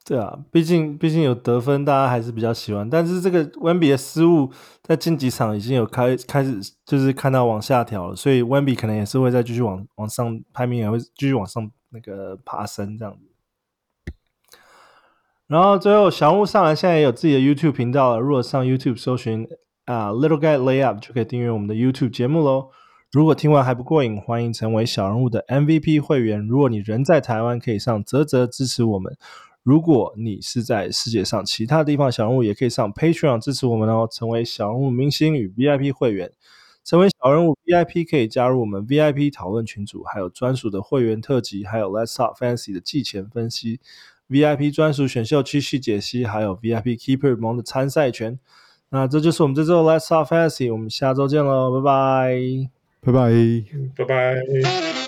对啊，毕竟毕竟有得分，大家还是比较喜欢。但是这个温比的失误在近几场已经有开开始，就是看到往下调了，所以温比可能也是会再继续往往上排名，也会继续往上那个爬升这样子。然后最后小人物上来现在也有自己的 YouTube 频道了，如果上 YouTube 搜寻。啊、Little Guy Layup 就可以订阅我们的 YouTube 节目喽。如果听完还不过瘾，欢迎成为小人物的 MVP 会员。如果你人在台湾，可以上啧啧支持我们。如果你是在世界上其他地方小人物，也可以上 Patreon 支持我们哦，成为小人物明星与 VIP 会员。成为小人物 VIP 可以加入我们 VIP 讨论群组，还有专属的会员特辑，还有 Let's Talk Fantasy 的季前分析，VIP 专属选秀趋势解析，还有 VIP Keeper 盟的参赛权。那这就是我们这周 Let's Talk Fantasy，我们下周见喽，拜拜，拜拜，拜拜。